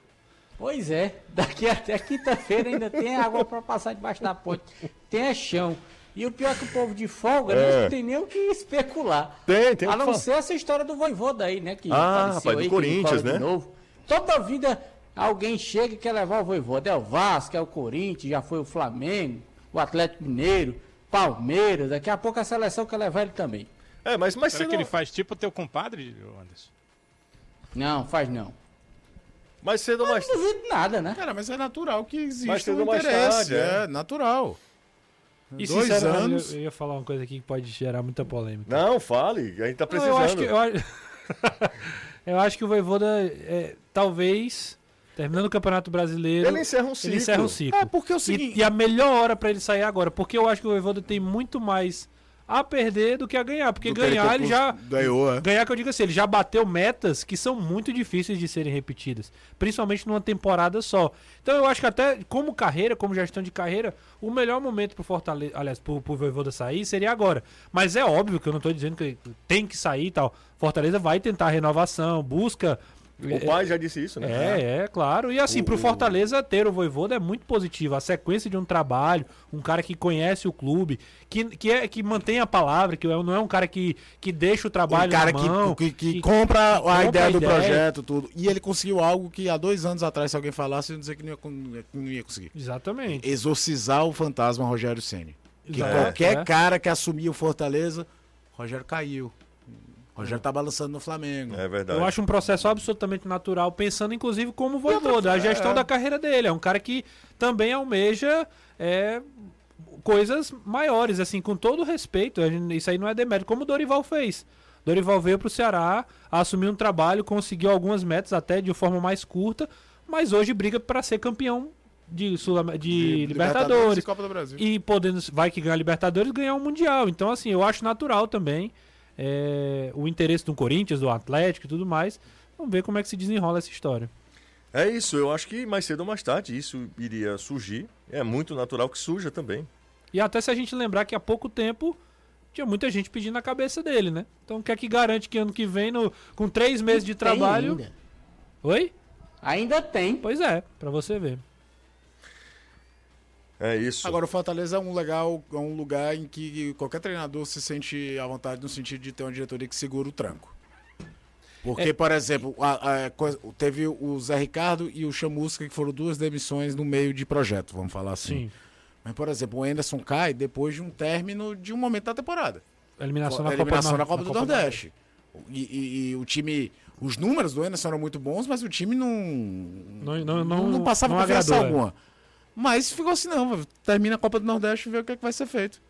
S4: Pois é, daqui até quinta-feira ainda tem água para passar debaixo da ponte. Tem é chão. E o pior é que o povo de folga
S1: É.
S4: não tem nem o que especular.
S1: Tem, tem
S4: A não ser essa história do Voivoda aí, né? Que
S1: Ah,
S4: apareceu
S1: rapaz, do
S4: aí, que
S1: Corinthians, né?
S4: De novo. Toda vida alguém chega e quer levar o Voivoda. É o Vasco, é o Corinthians, já foi o Flamengo, o Atlético Mineiro, Palmeiras. Daqui a pouco a seleção quer levar ele também.
S1: É, mas, mas
S3: Será que ele faz tipo o teu compadre, Anderson?
S4: Não, faz não.
S1: mais cedo ou mais
S4: Não duvido nada, né?
S6: Cara, mas é natural que
S1: Mas
S6: exista
S1: cedo
S6: um
S1: mais
S6: interesse.
S1: tarde, é.
S6: é. natural.
S7: E
S6: Dois
S7: sinceramente,
S6: anos.
S7: eu, eu ia falar uma coisa aqui que pode gerar muita polêmica.
S1: Não, fale, a gente tá
S7: Não,
S1: precisando.
S7: eu acho que eu, acho- eu acho que o Voivoda é, talvez terminando o Campeonato Brasileiro
S1: Ele encerra um ciclo.
S7: ele encerra um ciclo.
S6: É, porque é o
S7: E-
S6: seguinte-
S7: E, a melhor hora pra ele sair é agora, porque eu acho que o Voivoda tem muito mais a perder do que a ganhar, porque
S6: Do ele
S7: ganhar ele,
S6: propôs-
S7: já
S6: ganhou, é.
S7: ganhar que eu digo assim, ele já bateu metas que são muito difíceis de serem repetidas, principalmente numa temporada só. Então eu acho que até como carreira, como gestão de carreira, o melhor momento pro Fortaleza, aliás, pro, pro Voivoda sair seria agora. Mas é óbvio que eu não tô dizendo que tem que sair e tal. Fortaleza vai tentar renovação, busca
S1: O pai já disse isso, né?
S7: é, é, claro. E assim, pro Fortaleza ter o Voivoda é muito positivo. A sequência de um trabalho, um cara que conhece o clube, que, que, é, que mantém a palavra, que é- não é um cara que, que deixa o trabalho
S6: Um cara
S7: na
S6: que,
S7: mão.
S6: que, que
S7: que-
S6: compra a
S7: compra
S6: ideia
S7: a
S6: do
S7: ideia.
S6: projeto, tudo. E ele conseguiu algo que há dois anos atrás, se alguém falasse, eu ia dizer que não ia, não ia conseguir.
S7: Exatamente.
S6: Exorcizar o fantasma Rogério Ceni. Que
S7: Exato,
S6: qualquer
S7: é.
S6: cara que assumia o Fortaleza, Rogério caiu. Rogério tá balançando no Flamengo.
S1: É verdade.
S7: Eu acho um processo absolutamente natural, pensando inclusive como Voivoda, a gestão da carreira dele. É um cara que também almeja é, coisas maiores, assim, com todo respeito. Isso aí não é demérito, como o Dorival fez. Dorival veio pro Ceará, assumiu um trabalho, conseguiu algumas metas até de forma mais curta, mas hoje briga para ser campeão de, Sul de, Libertadores.
S6: e Copa do Brasil.
S7: E podendo, vai que ganhar Libertadores, ganhar um Mundial. Então, assim, eu acho natural também é, o interesse do Corinthians, do Atlético e tudo mais. Vamos ver como é que se desenrola essa história.
S1: É isso, eu acho que mais cedo ou mais tarde isso iria surgir. É muito natural que surja também.
S7: E até se a gente lembrar que há pouco tempo tinha muita gente pedindo a cabeça dele, né? Então, o que é que garante que ano que vem, no, com três meses de
S4: Tem
S7: trabalho.
S4: Ainda.
S7: Oi?
S4: ainda tem.
S7: Pois é, pra você ver.
S1: É isso.
S6: Agora, o Fortaleza é um, legal, é um lugar em que qualquer treinador se sente à vontade no sentido de ter uma diretoria que segura o tranco. Porque, por exemplo, a- a teve o Zé Ricardo e o Chamusca, que foram duas demissões no meio de projeto, vamos falar assim.
S7: Sim.
S6: Mas, por exemplo, o Anderson cai depois de um término de um momento da temporada.
S7: Eliminação na
S6: a eliminação
S7: Copa,
S6: na Copa
S7: na
S6: do Nordeste. E, e- e o time. Os números do Anderson eram muito bons, mas o time não.
S7: Não- não- não-
S6: não passava
S7: não
S6: confiança
S7: agradou, é.
S6: Mas ficou assim, não. Termina a Copa do Nordeste e vê o que, é que vai ser feito.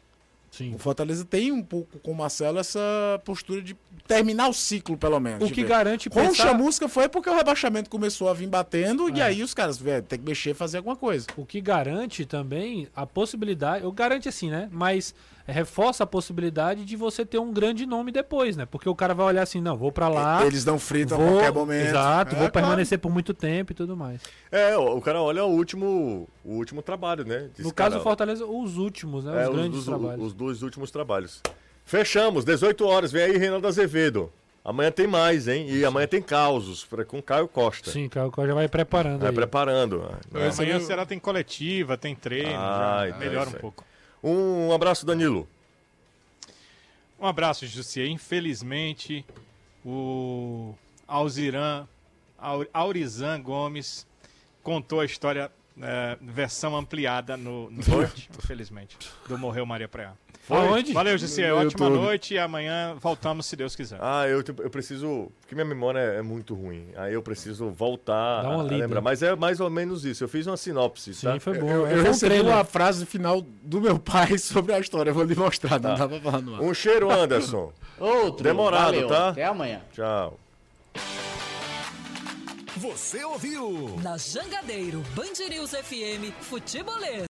S7: Sim.
S6: O Fortaleza tem um pouco com o Marcelo essa postura de terminar o ciclo, pelo menos.
S7: O que
S6: ver.
S7: garante
S6: Com o
S7: pensar-
S6: Chamusca foi porque o rebaixamento começou a vir batendo e
S7: É.
S6: aí os caras, velho, tem que mexer e fazer alguma coisa.
S7: O que garante também a possibilidade, eu garante assim, né? Mas reforça a possibilidade de você ter um grande nome depois, né? Porque o cara vai olhar assim, não, vou pra lá,
S6: Eles não fritam
S7: vou,
S6: a qualquer momento.
S7: exato,
S6: É,
S7: vou
S6: claro.
S7: permanecer por muito tempo e tudo mais.
S1: É, o o cara olha o último, o último trabalho, né? Diz,
S7: no caso
S1: cara,
S7: do Fortaleza, os últimos, né? Os
S1: é,
S7: grandes
S1: os,
S7: trabalhos.
S1: os dois últimos trabalhos. Fechamos, 18 horas. Vem aí, Reinaldo Azevedo. Amanhã tem mais, hein? E amanhã tem causos com Caio Costa.
S7: Sim, cara, o cara já vai preparando
S1: Vai
S7: aí.
S1: preparando. né?
S3: Amanhã será tem coletiva, tem treino,
S1: Ah,
S3: já
S1: então
S3: melhora
S1: é
S3: um
S1: isso aí.
S3: pouco.
S1: Um abraço, Danilo.
S3: Um abraço, Jussier. Infelizmente, o Alziran, Au- Aurizan Gomes contou a história, é, versão ampliada no, no infelizmente, do Morreu Maria Preá.
S7: Aonde?
S3: Valeu.
S6: No
S3: Ótima
S6: YouTube.
S3: noite e amanhã voltamos, se Deus quiser.
S1: Ah, eu, eu preciso. Porque minha memória é muito ruim. Aí eu preciso voltar
S7: Dá uma
S1: a
S7: lida.
S1: lembrar. Mas é mais ou menos isso. Eu fiz uma sinopse,
S7: Sim,
S1: tá?
S7: foi bom.
S6: Eu,
S7: É,
S6: eu
S7: foi um
S6: recebi uma frase final do meu pai sobre a história. Eu vou lhe mostrar, não
S1: Tá.
S6: dá pra falar no ar.
S1: Um cheiro, Anderson.
S4: Outro.
S1: Demorado,
S4: valeu,
S1: tá?
S4: Até amanhã.
S1: Tchau.
S2: Você ouviu?
S5: Na Jangadeiro, Band News FM, Futebolês.